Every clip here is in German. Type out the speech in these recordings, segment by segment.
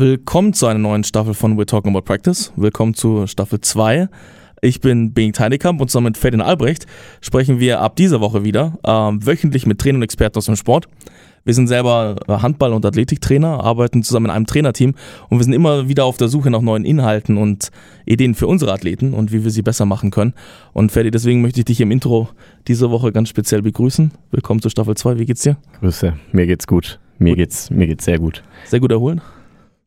Willkommen zu einer neuen Staffel von We're Talking About Practice. Willkommen zu Staffel 2. Ich bin Bing Teinekamp und zusammen mit Ferdinand Albrecht sprechen wir ab dieser Woche wieder ähm, wöchentlich mit Trainern und Experten aus dem Sport. Wir sind selber Handball- und Athletiktrainer, arbeiten zusammen in einem Trainerteam und wir sind immer wieder auf der Suche nach neuen Inhalten und Ideen für unsere Athleten und wie wir sie besser machen können. Und Ferdi, deswegen möchte ich dich im Intro diese Woche ganz speziell begrüßen. Willkommen zu Staffel 2. Wie geht's dir? Grüße, mir geht's gut. Mir gut. geht's, mir geht's sehr gut. Sehr gut erholen?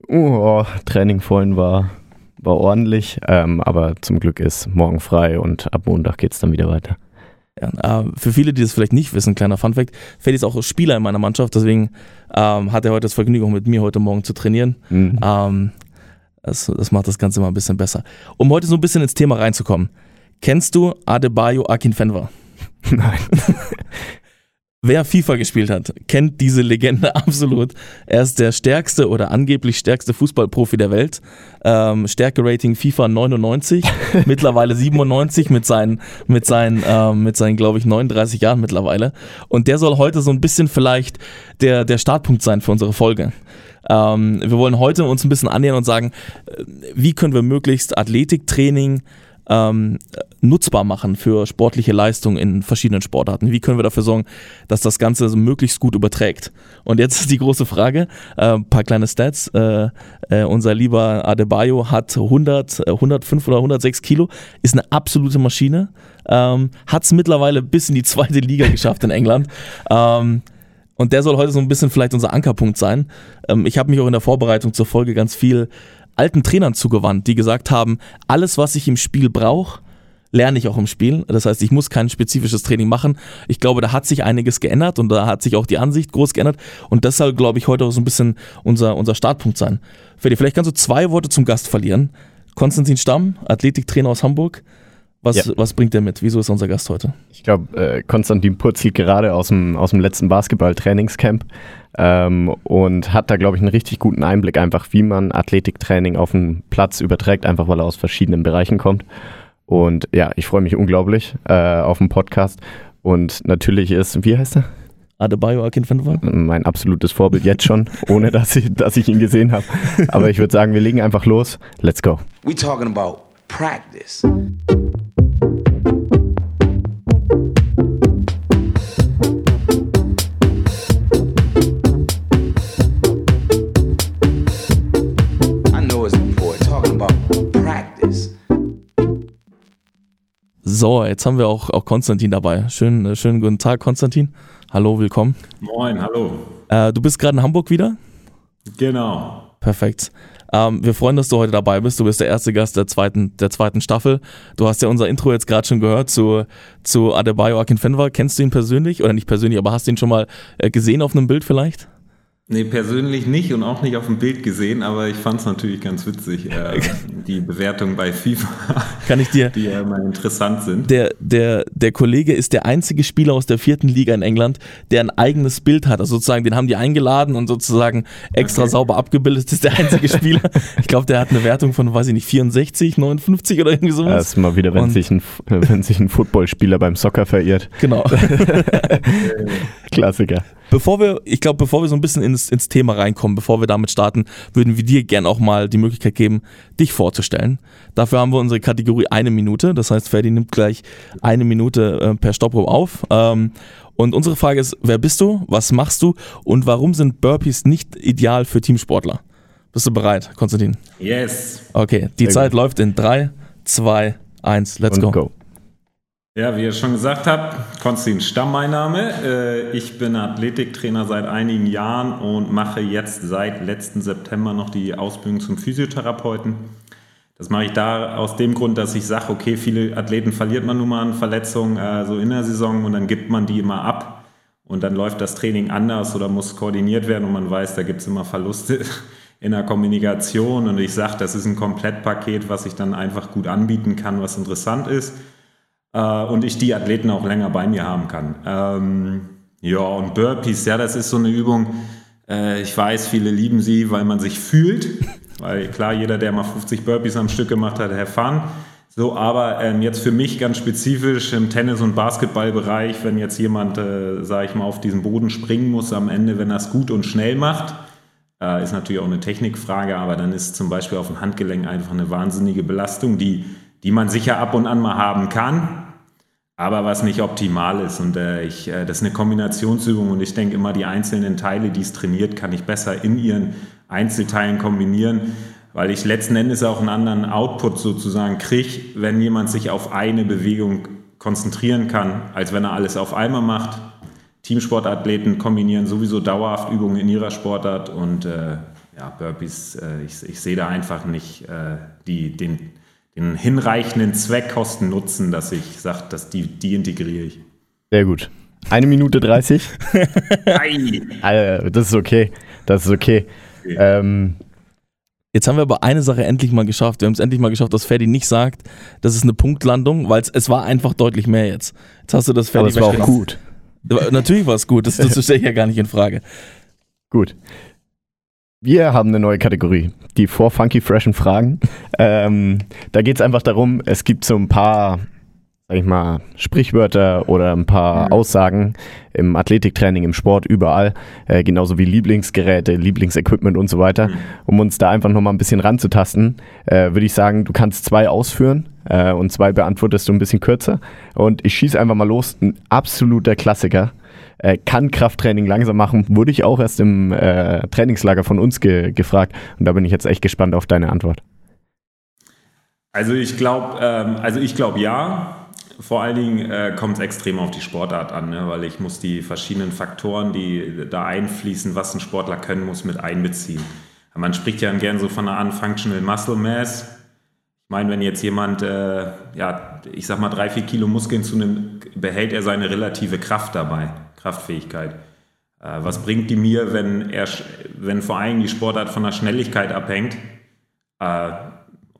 Oh, Training vorhin war, war ordentlich, ähm, aber zum Glück ist morgen frei und ab Montag geht es dann wieder weiter. Ja, äh, für viele, die das vielleicht nicht wissen, kleiner Funfact, Freddy ist auch Spieler in meiner Mannschaft, deswegen ähm, hat er heute das Vergnügen, mit mir heute Morgen zu trainieren. Mhm. Ähm, das, das, macht das Ganze mal ein bisschen besser. Um heute so ein bisschen ins Thema reinzukommen. Kennst du Adebayo Akinfenwa? Nein. Wer FIFA gespielt hat, kennt diese Legende absolut. Er ist der stärkste oder angeblich stärkste Fußballprofi der Welt. Ähm, Stärke-Rating FIFA 99, mittlerweile 97 mit seinen, mit seinen, ähm, mit seinen, glaube ich, 39 Jahren mittlerweile. Und der soll heute so ein bisschen vielleicht der, der Startpunkt sein für unsere Folge. Ähm, wir wollen heute uns ein bisschen annähern und sagen, äh, wie können wir möglichst Athletiktraining ähm, nutzbar machen für sportliche Leistung in verschiedenen Sportarten? Wie können wir dafür sorgen, dass das Ganze möglichst gut überträgt? Und jetzt ist die große Frage, äh, ein paar kleine Stats. Äh, äh, unser lieber Adebayo hat 100, 105 äh, oder 106 Kilo, ist eine absolute Maschine, ähm, hat es mittlerweile bis in die zweite Liga geschafft in England. Ähm, und der soll heute so ein bisschen vielleicht unser Ankerpunkt sein. Ähm, ich habe mich auch in der Vorbereitung zur Folge ganz viel alten Trainern zugewandt, die gesagt haben, alles, was ich im Spiel brauche, lerne ich auch im Spiel. Das heißt, ich muss kein spezifisches Training machen. Ich glaube, da hat sich einiges geändert und da hat sich auch die Ansicht groß geändert. Und soll, glaube ich, heute auch so ein bisschen unser, unser Startpunkt sein. Freddy, vielleicht kannst du zwei Worte zum Gast verlieren. Konstantin Stamm, Athletiktrainer aus Hamburg. Was, ja. was bringt der mit? Wieso ist unser Gast heute? Ich glaube, äh, Konstantin purzelt gerade aus dem, aus dem letzten Basketball-Trainingscamp ähm, und hat da, glaube ich, einen richtig guten Einblick, einfach wie man Athletiktraining auf den Platz überträgt, einfach weil er aus verschiedenen Bereichen kommt. Und ja, ich freue mich unglaublich äh, auf den Podcast. Und natürlich ist, wie heißt er? Adebayo Akinfenwa? Mein absolutes Vorbild jetzt schon, ohne dass ich, dass ich ihn gesehen habe. Aber ich würde sagen, wir legen einfach los. Let's go. We talking about practice. So, jetzt haben wir auch, auch Konstantin dabei. Schönen, äh, schönen guten Tag, Konstantin. Hallo, willkommen. Moin, hallo. Äh, du bist gerade in Hamburg wieder? Genau. Perfekt. Ähm, wir freuen, dass du heute dabei bist. Du bist der erste Gast der zweiten, der zweiten Staffel. Du hast ja unser Intro jetzt gerade schon gehört zu, zu Adebayo Akinfenwa. Kennst du ihn persönlich? Oder nicht persönlich, aber hast du ihn schon mal äh, gesehen auf einem Bild vielleicht? Nee, persönlich nicht und auch nicht auf dem Bild gesehen, aber ich fand es natürlich ganz witzig, äh, die Bewertung bei FIFA, Kann ich dir, die ja immer interessant sind. Der, der, der Kollege ist der einzige Spieler aus der vierten Liga in England, der ein eigenes Bild hat. Also sozusagen, den haben die eingeladen und sozusagen extra okay. sauber abgebildet. Das ist der einzige Spieler. ich glaube, der hat eine Wertung von, weiß ich nicht, 64, 59 oder irgendwie sowas. Das ist mal wieder, wenn, sich ein, wenn sich ein Footballspieler beim Soccer verirrt. Genau. Klassiker. Bevor wir, ich glaube, bevor wir so ein bisschen ins, ins Thema reinkommen, bevor wir damit starten, würden wir dir gerne auch mal die Möglichkeit geben, dich vorzustellen. Dafür haben wir unsere Kategorie eine Minute. Das heißt, Ferdi nimmt gleich eine Minute äh, per Stoppuhr auf. Ähm, und unsere Frage ist, wer bist du, was machst du und warum sind Burpees nicht ideal für Teamsportler? Bist du bereit, Konstantin? Yes. Okay, die Sehr Zeit gut. läuft in 3, 2, 1, let's go. go. Ja, wie ihr schon gesagt habt, Konstantin Stamm mein Name. Äh, ich bin Athletiktrainer seit einigen Jahren und mache jetzt seit letzten September noch die Ausbildung zum Physiotherapeuten. Das mache ich da aus dem Grund, dass ich sage, okay, viele Athleten verliert man nun mal an Verletzungen äh, so in der Saison und dann gibt man die immer ab und dann läuft das Training anders oder muss koordiniert werden und man weiß, da gibt es immer Verluste in der Kommunikation und ich sage, das ist ein Komplettpaket, was ich dann einfach gut anbieten kann, was interessant ist äh, und ich die Athleten auch länger bei mir haben kann. Ähm, ja, und Burpees, ja, das ist so eine Übung, äh, ich weiß, viele lieben sie, weil man sich fühlt, weil klar, jeder, der mal 50 Burpees am Stück gemacht hat, Herr Fun. So, aber ähm, jetzt für mich ganz spezifisch im Tennis- und Basketballbereich, wenn jetzt jemand, äh, sage ich mal, auf diesen Boden springen muss am Ende, wenn er es gut und schnell macht, Äh, ist natürlich auch eine Technikfrage, aber dann ist zum Beispiel auf dem Handgelenk einfach eine wahnsinnige Belastung, die, die man sicher ab und an mal haben kann, aber was nicht optimal ist. Und äh, ich, äh, das ist eine Kombinationsübung und ich denke immer, die einzelnen Teile, die es trainiert, kann ich besser in ihren Einzelteilen kombinieren, weil ich letzten Endes auch einen anderen Output sozusagen kriege, wenn jemand sich auf eine Bewegung konzentrieren kann, als wenn er alles auf einmal macht. Teamsportathleten kombinieren sowieso dauerhaft Übungen in ihrer Sportart und äh, ja, Burpees, äh, ich, ich sehe da einfach nicht äh, die, den, den hinreichenden Zweck, Kosten, Nutzen, dass ich sage, dass die, die integriere ich. Sehr gut. Eine Minute 30. das ist okay. Das ist okay. okay. Ähm, Jetzt haben wir aber eine Sache endlich mal geschafft. Wir haben es endlich mal geschafft, dass Ferdi nicht sagt, das ist eine Punktlandung, weil es war einfach deutlich mehr jetzt. Jetzt hast du das Ferdi. Aber es war auch gut. Natürlich war es gut, das, das stelle ich ja gar nicht in Frage. Gut. Wir haben eine neue Kategorie, die vor Funky Freshen Fragen. Ähm, da geht es einfach darum, es gibt so ein paar, sag ich mal, Sprichwörter oder ein paar mhm. Aussagen im Athletiktraining, im Sport, überall, äh, genauso wie Lieblingsgeräte, Lieblingsequipment und so weiter. Mhm. Um uns da einfach nochmal ein bisschen ranzutasten, äh, würde ich sagen, du kannst zwei ausführen äh, und zwei beantwortest du ein bisschen kürzer. Und ich schieße einfach mal los, ein absoluter Klassiker äh, kann Krafttraining langsam machen, wurde ich auch erst im äh, Trainingslager von uns ge gefragt und da bin ich jetzt echt gespannt auf deine Antwort. Also ich glaube, ähm, also ich glaube ja. Vor allen Dingen äh, kommt es extrem auf die Sportart an, ne? weil ich muss die verschiedenen Faktoren, die da einfließen, was ein Sportler können muss, mit einbeziehen. Man spricht ja gern so von einer Unfunctional Muscle Mass. Ich meine, wenn jetzt jemand, äh, ja, ich sag mal, drei, vier Kilo Muskeln zunimmt, behält er seine relative Kraft dabei. Kraftfähigkeit. Äh, was bringt die mir, wenn, er, wenn vor allem die Sportart von der Schnelligkeit abhängt äh,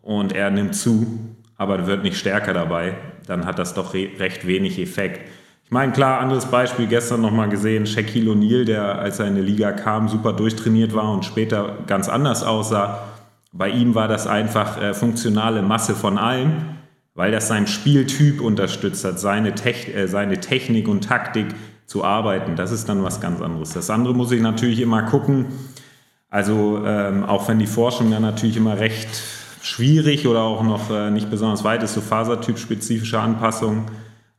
und er nimmt zu, aber wird nicht stärker dabei, dann hat das doch recht wenig Effekt. Ich meine, klar, anderes Beispiel, gestern nochmal gesehen, Shaquille O'Neal, der, als er in die Liga kam, super durchtrainiert war und später ganz anders aussah. Bei ihm war das einfach äh, funktionale Masse von allem, weil das seinen Spieltyp unterstützt hat, seine, Tech, äh, seine Technik und Taktik, zu arbeiten. Das ist dann was ganz anderes. Das andere muss ich natürlich immer gucken. Also ähm, auch wenn die Forschung dann natürlich immer recht schwierig oder auch noch äh, nicht besonders weit ist, so fasertypspezifische Anpassungen.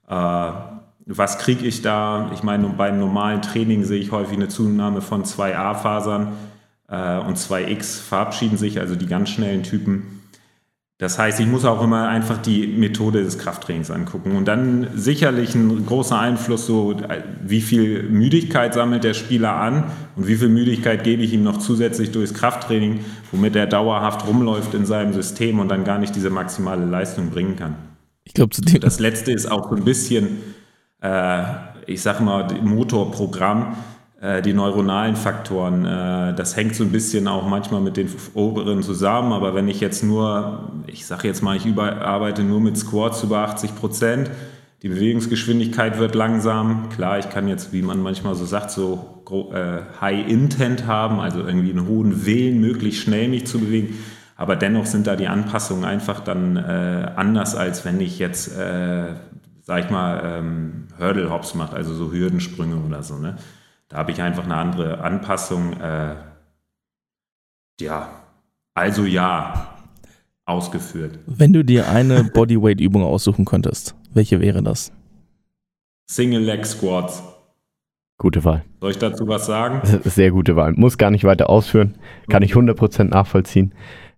Äh, was kriege ich da? Ich meine, beim normalen Training sehe ich häufig eine Zunahme von 2a-Fasern äh, und 2x verabschieden sich, also die ganz schnellen Typen. Das heißt, ich muss auch immer einfach die Methode des Krafttrainings angucken. Und dann sicherlich ein großer Einfluss, so wie viel Müdigkeit sammelt der Spieler an und wie viel Müdigkeit gebe ich ihm noch zusätzlich durchs Krafttraining, womit er dauerhaft rumläuft in seinem System und dann gar nicht diese maximale Leistung bringen kann. Ich glaube, das letzte ist auch so ein bisschen, äh, ich sage mal, Motorprogramm äh, die neuronalen Faktoren. Äh, das hängt so ein bisschen auch manchmal mit den oberen zusammen, aber wenn ich jetzt nur, ich sage jetzt mal, ich arbeite nur mit Squats über 80 Prozent, die Bewegungsgeschwindigkeit wird langsam. Klar, ich kann jetzt, wie man manchmal so sagt, so äh, High Intent haben, also irgendwie einen hohen Willen, möglichst schnell mich zu bewegen. Aber dennoch sind da die Anpassungen einfach dann äh, anders, als wenn ich jetzt, äh, sag ich mal, ähm, Hurdle Hops mache, also so Hürdensprünge oder so. Ne? Da habe ich einfach eine andere Anpassung. Äh, ja, also ja, ausgeführt. Wenn du dir eine Bodyweight-Übung aussuchen könntest, welche wäre das? Single Leg Squats. Gute Wahl. Soll ich dazu was sagen? Sehr gute Wahl. Muss gar nicht weiter ausführen. Kann ich 100% nachvollziehen.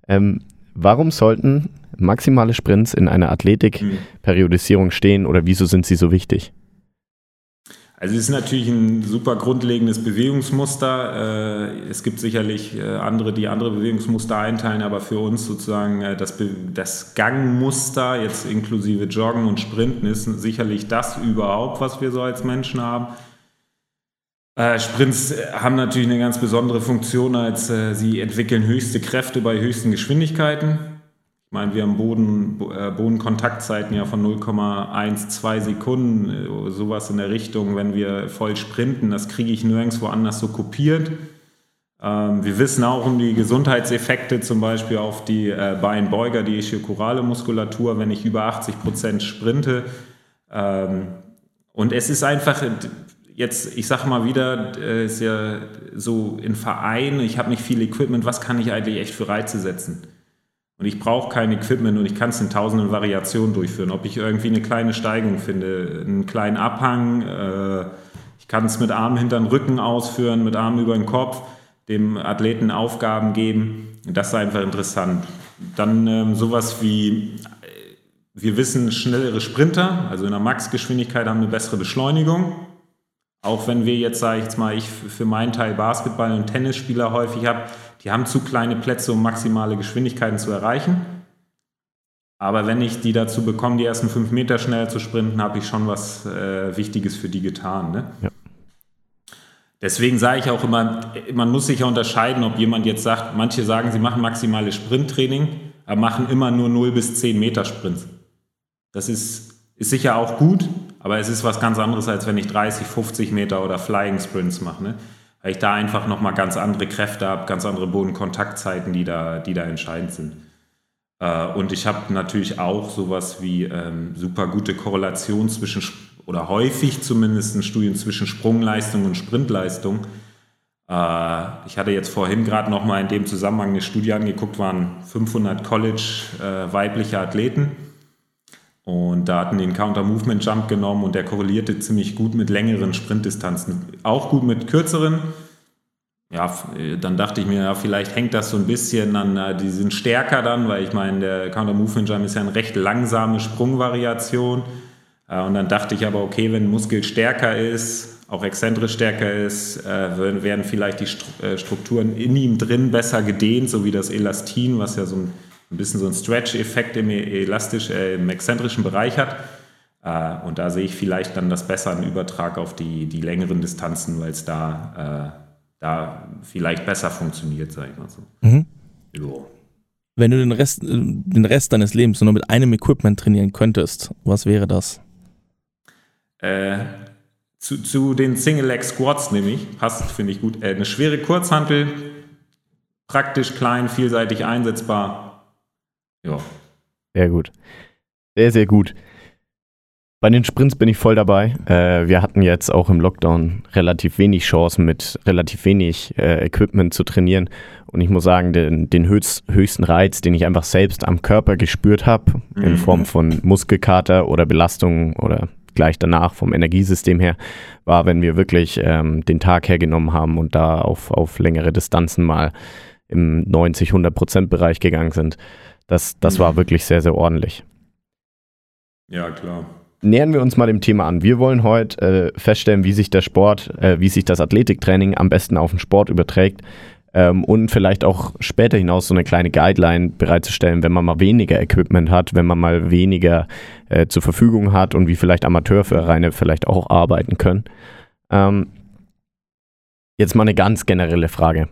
Ähm, warum sollten maximale Sprints in einer Athletik-Periodisierung stehen oder wieso sind sie so wichtig? Also es ist natürlich ein super grundlegendes Bewegungsmuster. Äh, es gibt sicherlich äh, andere, die andere Bewegungsmuster einteilen, aber für uns sozusagen äh, das, das Gangmuster, jetzt inklusive Joggen und Sprinten, ist sicherlich das überhaupt, was wir so als Menschen haben. Sprints haben natürlich eine ganz besondere Funktion, als sie entwickeln höchste Kräfte bei höchsten Geschwindigkeiten. Meine, wir haben Boden, äh, Bodenkontaktzeiten ja von 0,12 Sekunden, äh, sowas in der Richtung, wenn wir voll sprinten. Das kriege ich nirgendwo anders so kopiert. Ähm, wir wissen auch um die Gesundheitseffekte, zum Beispiel auf die äh, Beinbeuger, die ischiokorale Muskulatur, wenn ich über 80 Prozent sprinte. Ähm, und es ist einfach, jetzt, ich sage mal wieder, ist ja so in Vereinen, ich habe nicht viel Equipment, was kann ich eigentlich echt für Reize setzen? Und ich brauche kein Equipment und ich kann es in tausenden Variationen durchführen. Ob ich irgendwie eine kleine Steigung finde, einen kleinen Abhang, äh, ich kann es mit Armen hinter den Rücken ausführen, mit Armen über den Kopf, dem Athleten Aufgaben geben. Das ist einfach interessant. Dann ähm, sowas wie, wir wissen, schnellere Sprinter, also in der Max-Geschwindigkeit haben eine bessere Beschleunigung. Auch wenn wir jetzt, sage ich jetzt mal, ich für meinen Teil Basketball- und Tennisspieler häufig habe, die haben zu kleine Plätze, um maximale Geschwindigkeiten zu erreichen. Aber wenn ich die dazu bekomme, die ersten fünf Meter schneller zu sprinten, habe ich schon was äh, Wichtiges für die getan. Ne? Ja. Deswegen sage ich auch immer, man muss sich ja unterscheiden, ob jemand jetzt sagt, manche sagen, sie machen maximales Sprinttraining, aber machen immer nur 0 bis 10 Meter Sprints. Das ist, ist sicher auch gut, aber es ist was ganz anderes, als wenn ich 30, 50 Meter oder Flying Sprints mache. Ne? Weil ich da einfach nochmal ganz andere Kräfte habe, ganz andere Bodenkontaktzeiten, die da, die da entscheidend sind. Äh, und ich habe natürlich auch sowas wie ähm, super gute Korrelation zwischen, oder häufig zumindest Studien zwischen Sprungleistung und Sprintleistung. Äh, ich hatte jetzt vorhin gerade nochmal in dem Zusammenhang eine Studie angeguckt, waren 500 College äh, weibliche Athleten. Und da hatten den Counter-Movement-Jump genommen und der korrelierte ziemlich gut mit längeren Sprintdistanzen. Auch gut mit kürzeren, ja, dann dachte ich mir, ja, vielleicht hängt das so ein bisschen an, äh, die sind stärker dann, weil ich meine, der Counter Movement Jump ist ja eine recht langsame Sprungvariation. Äh, und dann dachte ich aber, okay, wenn ein Muskel stärker ist, auch exzentrisch stärker ist, äh, werden vielleicht die Strukturen in ihm drin besser gedehnt, so wie das Elastin, was ja so ein, ein bisschen so einen Stretch-Effekt im, elastisch, äh, im exzentrischen Bereich hat. und da sehe ich vielleicht dann das besser einen Übertrag auf die, die längeren Distanzen, weil es da da vielleicht besser funktioniert, sag ich mal so. Mhm. So. Wenn du den Rest, den Rest deines Lebens nur mit einem Equipment trainieren könntest, was wäre das? Äh, zu, zu, den Single-Leg Squats nämlich, passt, finde ich gut. Äh, eine schwere Kurzhantel, praktisch klein, vielseitig einsetzbar. Ja. Sehr gut. Sehr, sehr gut. Bei den Sprints bin ich voll dabei. Äh, wir hatten jetzt auch im Lockdown relativ wenig Chancen mit relativ wenig äh, Equipment zu trainieren. Und ich muss sagen, den, den höchst, höchsten Reiz, den ich einfach selbst am Körper gespürt habe, mhm. in Form von Muskelkater oder Belastung oder gleich danach vom Energiesystem her, war, wenn wir wirklich ähm, den Tag hergenommen haben und da auf, auf längere Distanzen mal im 90-100 Prozent Bereich gegangen sind. Das, das mhm. war wirklich sehr, sehr ordentlich. Ja, klar nähern wir uns mal dem Thema an. Wir wollen heute äh, feststellen, wie sich der Sport, äh, wie sich das Athletiktraining am besten auf den Sport überträgt ähm, und vielleicht auch später hinaus so eine kleine Guideline bereitzustellen, wenn man mal weniger Equipment hat, wenn man mal weniger äh, zur Verfügung hat und wie vielleicht Amateurvereine vielleicht auch arbeiten können. Ähm, jetzt mal eine ganz generelle Frage.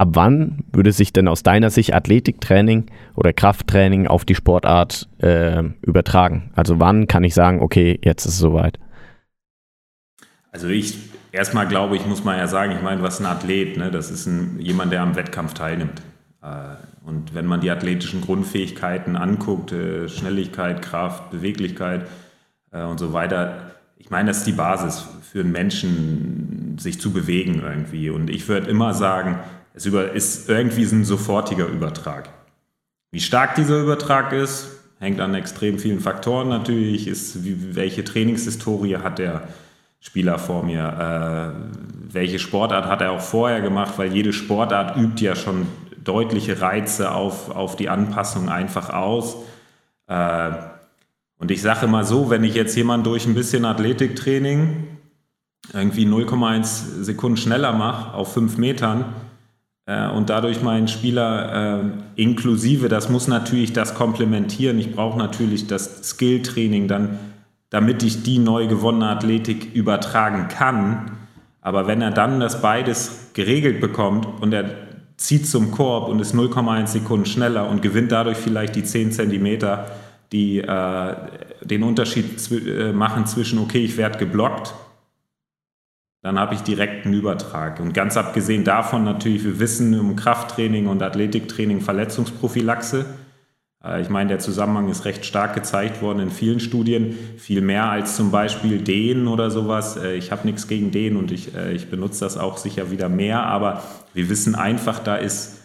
Ab wann würde sich denn aus deiner Sicht Athletiktraining oder Krafttraining auf die Sportart äh, übertragen? Also wann kann ich sagen, okay, jetzt ist es soweit? Also ich erstmal glaube ich, muss man ja sagen, ich meine, was ein Athlet? Ne? Das ist ein, jemand, der am Wettkampf teilnimmt. Äh, und wenn man die athletischen Grundfähigkeiten anguckt, äh, Schnelligkeit, Kraft, Beweglichkeit äh, und so weiter, ich meine, das ist die Basis für einen Menschen, sich zu bewegen irgendwie. Und ich würde immer sagen, es ist irgendwie ein sofortiger Übertrag. Wie stark dieser Übertrag ist, hängt an extrem vielen Faktoren natürlich. Ist, wie, welche Trainingshistorie hat der Spieler vor mir? Äh, welche Sportart hat er auch vorher gemacht? Weil jede Sportart übt ja schon deutliche Reize auf, auf die Anpassung einfach aus. Äh, und ich sage immer so, wenn ich jetzt jemanden durch ein bisschen Athletiktraining irgendwie 0,1 Sekunden schneller mache auf 5 Metern, und dadurch meinen Spieler äh, inklusive, das muss natürlich das komplementieren. Ich brauche natürlich das Skill-Training dann, damit ich die neu gewonnene Athletik übertragen kann. Aber wenn er dann das beides geregelt bekommt und er zieht zum Korb und ist 0,1 Sekunden schneller und gewinnt dadurch vielleicht die 10 Zentimeter, die äh, den Unterschied zw äh, machen zwischen, okay, ich werde geblockt dann habe ich direkt einen Übertrag. Und ganz abgesehen davon natürlich, wir wissen um Krafttraining und Athletiktraining Verletzungsprophylaxe. Äh, ich meine, der Zusammenhang ist recht stark gezeigt worden in vielen Studien, viel mehr als zum Beispiel Dehnen oder sowas. Äh, ich habe nichts gegen Dehnen und ich, äh, ich benutze das auch sicher wieder mehr, aber wir wissen einfach, da ist,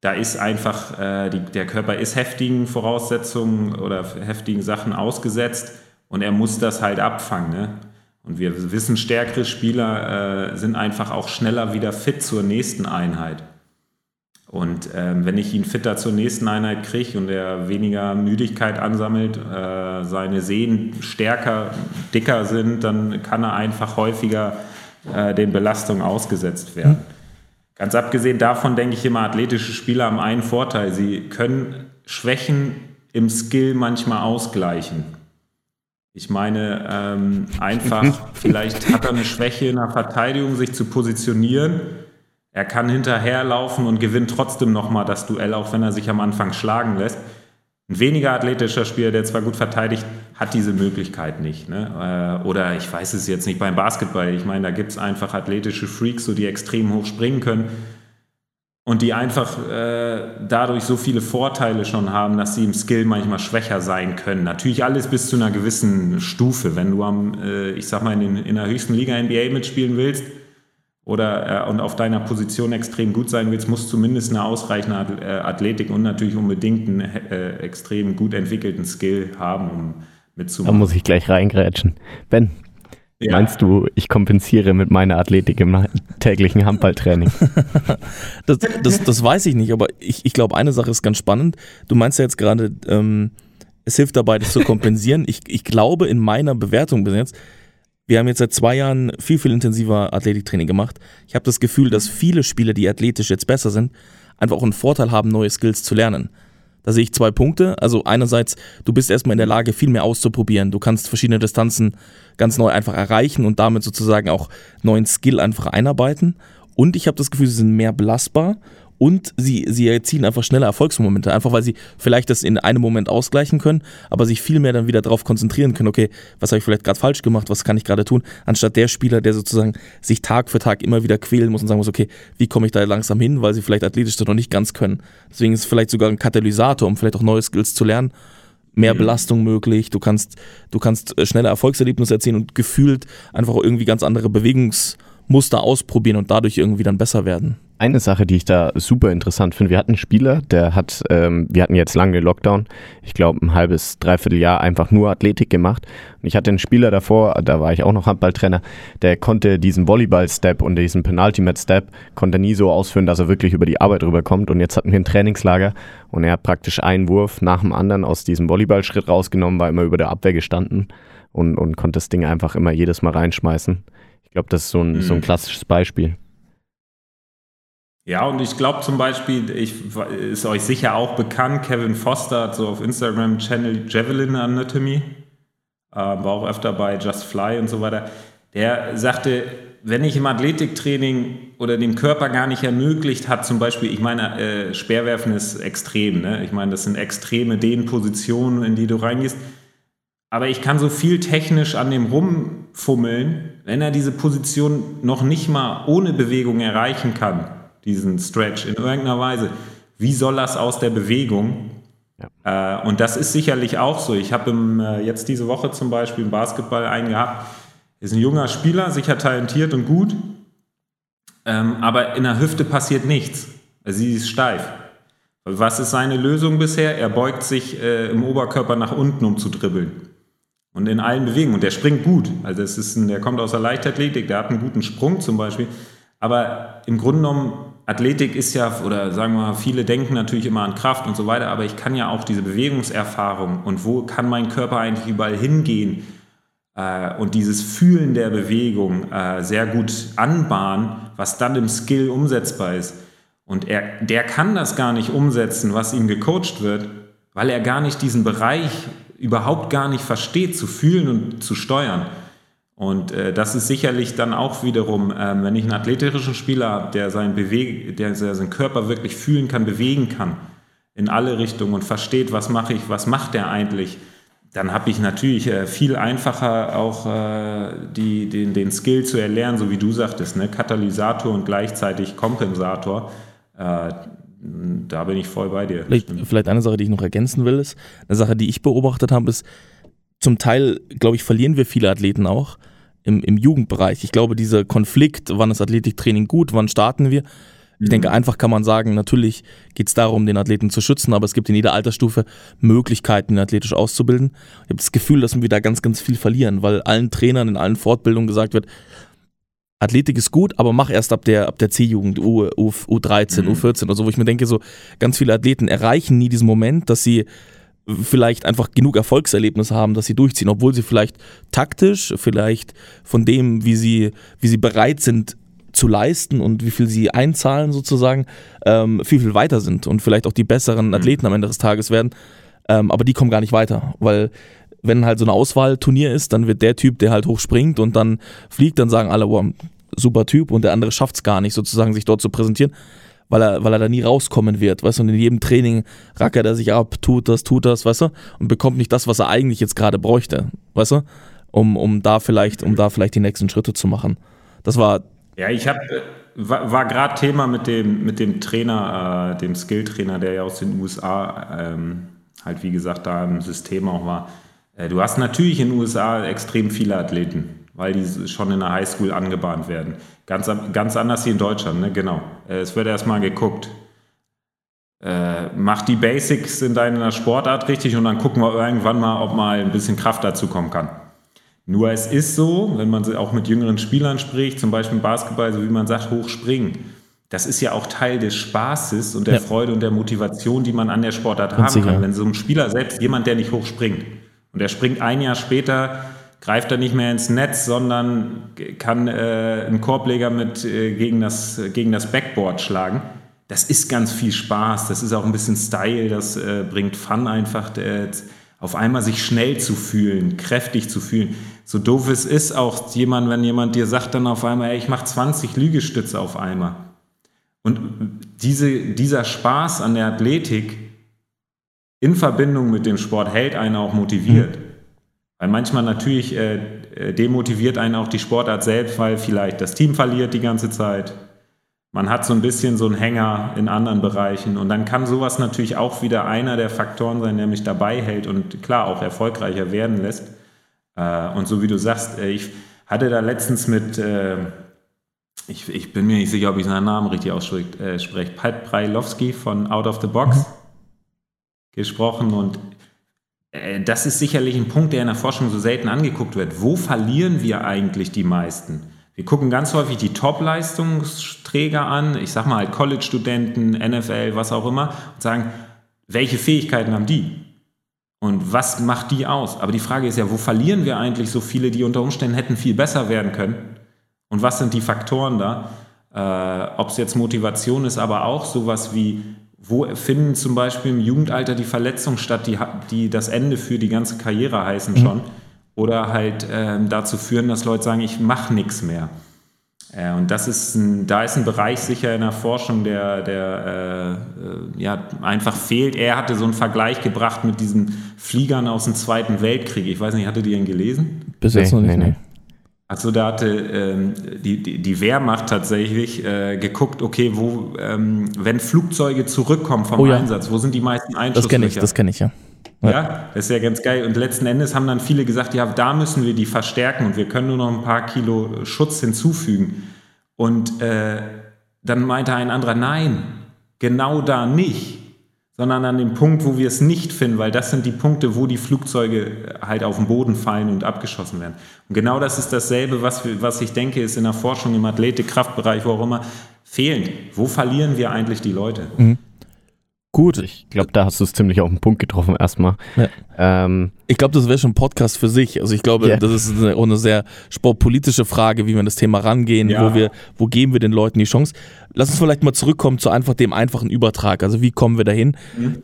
da ist einfach, die, der Körper ist heftigen Voraussetzungen oder heftigen Sachen ausgesetzt und er muss das halt abfangen. Ne? Und wir wissen, stärkere Spieler äh, sind einfach auch schneller wieder fit zur nächsten Einheit. Und ähm, wenn ich ihn fitter zur nächsten Einheit kriege und er weniger Müdigkeit ansammelt, äh, seine Sehnen stärker, dicker sind, dann kann er einfach häufiger äh, den Belastungen ausgesetzt werden. Mhm. Ganz abgesehen davon denke ich immer, athletische Spieler haben einen Vorteil. Sie können Schwächen im Skill manchmal ausgleichen. Ich meine, ähm, einfach, vielleicht hat er eine Schwäche in der Verteidigung, sich zu positionieren er kann hinterherlaufen und gewinnt trotzdem nochmal das Duell, auch wenn er sich am Anfang schlagen lässt. Ein weniger athletischer Spieler, der zwar gut verteidigt, hat diese Möglichkeit nicht. Ne? Äh, oder ich weiß es jetzt nicht beim Basketball. Ich meine, da gibt es einfach athletische Freaks, so die extrem hoch springen können und die einfach äh, dadurch so viele Vorteile schon haben, dass sie im Skill manchmal schwächer sein können. Natürlich alles bis zu einer gewissen Stufe. Wenn du am, äh, ich sag mal, in, den, in der höchsten Liga NBA mitspielen willst, oder äh, und auf deiner Position extrem gut sein willst, musst du zumindest eine ausreichende äh, Athletik und natürlich unbedingt einen äh, extrem gut entwickelten Skill haben, um mitzumachen. Da muss ich gleich reingrätschen. Ben, ja. meinst du, ich kompensiere mit meiner Athletik im täglichen Handballtraining? das, das, das, weiß ich nicht, aber ich, ich glaube, eine Sache ist ganz spannend. Du meinst ja jetzt gerade, ähm, es hilft dabei, das zu kompensieren. ich, ich glaube, in meiner Bewertung bis jetzt, wir haben jetzt seit zwei Jahren viel, viel intensiver Athletiktraining gemacht. Ich habe das Gefühl, dass viele Spieler, die athletisch jetzt besser sind, einfach auch einen Vorteil haben, neue Skills zu lernen. Da sehe ich zwei Punkte. Also einerseits, du bist erstmal in der Lage, viel mehr auszuprobieren. Du kannst verschiedene Distanzen ganz neu einfach erreichen und damit sozusagen auch neuen Skill einfach einarbeiten. Und ich habe das Gefühl, sie sind mehr belastbar und sie, sie erzielen einfach schnelle Erfolgsmomente, einfach weil sie vielleicht das in einem Moment ausgleichen können, aber sich viel mehr dann wieder darauf konzentrieren können, okay, was habe ich vielleicht gerade falsch gemacht, was kann ich gerade tun, anstatt der Spieler, der sozusagen sich Tag für Tag immer wieder quälen muss und sagen muss, okay, wie komme ich da langsam hin, weil sie vielleicht athletisch das noch nicht ganz können. Deswegen ist es vielleicht sogar ein Katalysator, um vielleicht auch neue Skills zu lernen mehr mhm. Belastung möglich, du kannst, du kannst äh, schnelle Erfolgserlebnisse erzielen und gefühlt einfach irgendwie ganz andere Bewegungsmuster ausprobieren und dadurch irgendwie dann besser werden. Eine Sache, die ich da super interessant finde, wir hatten einen Spieler, der hat, ähm, wir hatten jetzt lange Lockdown, ich glaube ein halbes, dreiviertel Jahr einfach nur Athletik gemacht. Und ich hatte einen Spieler davor, da war ich auch noch Handballtrainer, der konnte diesen Volleyball-Step und diesen Penultimate-Step, konnte nie so ausführen, dass er wirklich über die Arbeit rüberkommt. Und jetzt hatten wir ein Trainingslager und er hat praktisch einen Wurf nach dem anderen aus diesem Volleyballschritt rausgenommen, war immer über der Abwehr gestanden und, und konnte das Ding einfach immer jedes Mal reinschmeißen. Ich glaube, das ist so ein, mhm. so ein mhm. klassisches Beispiel. Ja, und ich glaube zum Beispiel, ich, ist euch sicher auch bekannt, Kevin Foster hat so auf Instagram Channel Javelin Anatomy, äh, war auch öfter bei Just Fly und so weiter. Der sagte, wenn ich im Athletiktraining oder dem Körper gar nicht ermöglicht hat, zum Beispiel, ich meine, äh, Speerwerfen ist extrem, ne? ich meine, das sind extreme Dehnpositionen, in die du reingehst, aber ich kann so viel technisch an dem rumfummeln, wenn er diese Position noch nicht mal ohne Bewegung erreichen kann diesen Stretch in irgendeiner Weise. Wie soll das aus der Bewegung? Ja. Äh, und das ist sicherlich auch so. Ich habe äh, jetzt diese Woche zum Beispiel im Basketball einen gehabt, ist ein junger Spieler, sicher talentiert und gut, ähm, aber in der Hüfte passiert nichts. Sie ist steif. Was ist seine Lösung bisher? Er beugt sich äh, im Oberkörper nach unten, um zu dribbeln. Und in allen Bewegungen. Und der springt gut. Also es ist ein, der kommt aus der Leichtathletik, der hat einen guten Sprung zum Beispiel. Aber im Grunde genommen Athletik ist ja, oder sagen wir mal, viele denken natürlich immer an Kraft und so weiter, aber ich kann ja auch diese Bewegungserfahrung und wo kann mein Körper eigentlich überall hingehen äh, und dieses Fühlen der Bewegung äh, sehr gut anbahnen, was dann im Skill umsetzbar ist. Und er, der kann das gar nicht umsetzen, was ihm gecoacht wird, weil er gar nicht diesen Bereich überhaupt gar nicht versteht, zu fühlen und zu steuern. Und äh, das ist sicherlich dann auch wiederum, äh, wenn ich einen athletischen Spieler habe, der seinen, der seinen Körper wirklich fühlen kann, bewegen kann, in alle Richtungen und versteht, was mache ich, was macht der eigentlich, dann habe ich natürlich äh, viel einfacher auch äh, die, den, den Skill zu erlernen, so wie du sagtest, ne? Katalysator und gleichzeitig Kompensator. Da bin ich voll bei dir. Vielleicht, vielleicht, eine Sache, die ich noch ergänzen will, ist, eine Sache, die ich beobachtet habe, ist, zum Teil, glaube ich, verlieren wir viele Athleten auch im, im Jugendbereich. Ich glaube, dieser Konflikt, wann ist Athletiktraining gut, wann starten wir, ich denke, mhm. einfach kann man sagen, natürlich geht es darum, den Athleten zu schützen, aber es gibt in jeder Altersstufe Möglichkeiten, ihn athletisch auszubilden. Ich habe das Gefühl, dass wir da ganz, ganz viel verlieren, weil allen Trainern in allen Fortbildungen gesagt wird, Athletik ist gut, aber mach erst ab der, ab der C-Jugend, U, U, U13, mhm. U14 oder so, wo ich mir denke, so ganz viele Athleten erreichen nie diesen Moment, dass sie vielleicht einfach genug Erfolgserlebnisse haben, dass sie durchziehen, obwohl sie vielleicht taktisch, vielleicht von dem, wie sie, wie sie bereit sind, zu leisten und wie viel sie einzahlen sozusagen, ähm, viel, viel weiter sind und vielleicht auch die besseren mhm. Athleten am Ende des Tages werden. Ähm, aber die kommen gar nicht weiter, weil wenn halt so ein Auswahlturnier ist, dann wird der Typ, der halt hochspringt und dann fliegt, dann sagen alle, wow, super Typ und der andere schafft es gar nicht, sozusagen sich dort zu präsentieren, weil er, weil er da nie rauskommen wird, weißt du, und in jedem Training rackert er sich ab, tut das, tut das, weißt du, und bekommt nicht das, was er eigentlich jetzt gerade bräuchte, weißt du, um, um da vielleicht, um da vielleicht die nächsten Schritte zu machen. Das war ja, ich habe war, war gerade Thema mit dem, mit dem Trainer, äh, dem Skill-Trainer, der ja aus den USA ähm, halt wie gesagt da im System auch war. Äh, du hast natürlich in den USA extrem viele Athleten, weil die schon in der Highschool angebahnt werden. Ganz, ganz anders wie in Deutschland, ne? genau. Äh, es wird erstmal geguckt, äh, mach die Basics in deiner Sportart richtig und dann gucken wir irgendwann mal, ob mal ein bisschen Kraft dazu kommen kann. Nur es ist so, wenn man auch mit jüngeren Spielern spricht, zum Beispiel im Basketball, so wie man sagt, hochspringen. Das ist ja auch Teil des Spaßes und der ja. Freude und der Motivation, die man an der Sportart haben kann. Wenn so ein Spieler selbst, jemand, der nicht hochspringt, und der springt ein Jahr später, greift er nicht mehr ins Netz, sondern kann äh, einen Korbleger mit äh, gegen, das, gegen das Backboard schlagen. Das ist ganz viel Spaß, das ist auch ein bisschen Style, das äh, bringt Fun einfach. Auf einmal sich schnell zu fühlen, kräftig zu fühlen. So doof es ist auch jemand, wenn jemand dir sagt dann auf einmal, ey, ich mache 20 Liegestütze auf einmal. Und diese, dieser Spaß an der Athletik in Verbindung mit dem Sport hält einen auch motiviert. Mhm. Weil manchmal natürlich äh, äh demotiviert einen auch die Sportart selbst, weil vielleicht das Team verliert die ganze Zeit man hat so ein bisschen so einen Hänger in anderen Bereichen. Und dann kann sowas natürlich auch wieder einer der Faktoren sein, der mich dabei hält und klar auch erfolgreicher werden lässt. Äh, und so wie du sagst, äh, ich hatte da letztens mit, äh, ich, ich bin mir nicht sicher, ob ich seinen Namen richtig ausspreche, Pat Breilowski von Out of the Box mhm. Gesprochen und das ist sicherlich ein Punkt, der in der Forschung so selten angeguckt wird. Wo verlieren wir eigentlich die meisten? Wir gucken ganz häufig die Top-Leistungsträger an, ich sag mal halt College-Studenten, NFL, was auch immer, und sagen, welche Fähigkeiten haben die? Und was macht die aus? Aber die Frage ist ja, wo verlieren wir eigentlich so viele, die unter Umständen hätten viel besser werden können? Und was sind die Faktoren da? Äh, Ob es jetzt Motivation ist, aber auch sowas wie, wo finden zum Beispiel im Jugendalter die Verletzungen statt, die, die das Ende für die ganze Karriere heißen mhm. schon? oder halt äh, dazu führen, dass Leute sagen, ich mache nichts mehr. Äh, und das ist ein, da ist ein Bereich sicher in der Forschung, der, der äh, ja, einfach fehlt. Er hatte so einen Vergleich gebracht mit diesen Fliegern aus dem Zweiten Weltkrieg. Ich weiß nicht, hattet ihr ihn gelesen? Bis jetzt nee, noch nicht. Nee, nee. Also da hatte ähm, die, die, die, Wehrmacht tatsächlich äh, geguckt, okay, wo, ähm, wenn Flugzeuge zurückkommen vom oh, ja. Einsatz, wo sind die meisten Einschusslöcher? Das kenne ich, das kenne ich, ja. Ja, das ist ja ganz geil. Und letzten Endes haben dann viele gesagt, ja, da müssen wir die verstärken und wir können nur noch ein paar Kilo Schutz hinzufügen. Und äh, dann meinte ein anderer, nein, genau da nicht, sondern an dem Punkt, wo wir es nicht finden, weil das sind die Punkte, wo die Flugzeuge halt auf den Boden fallen und abgeschossen werden. Und genau das ist dasselbe, was, wir, was ich denke, ist in der Forschung, im Athletik-Kraftbereich, wo auch immer, fehlend. Wo verlieren wir eigentlich die Leute? Mhm. Gut. Ich glaube, da hast du es ziemlich auf den Punkt getroffen erstmal. Ja. Ähm, ich glaube, das wäre schon ein Podcast für sich. Also ich glaube, yeah. das ist eine, auch eine sehr sportpolitische Frage, wie wir an das Thema rangehen, ja. wo wir, wo geben wir den Leuten die Chance. Lass uns vielleicht mal zurückkommen zu einfach dem einfachen Übertrag. Also wie kommen wir dahin? Mhm.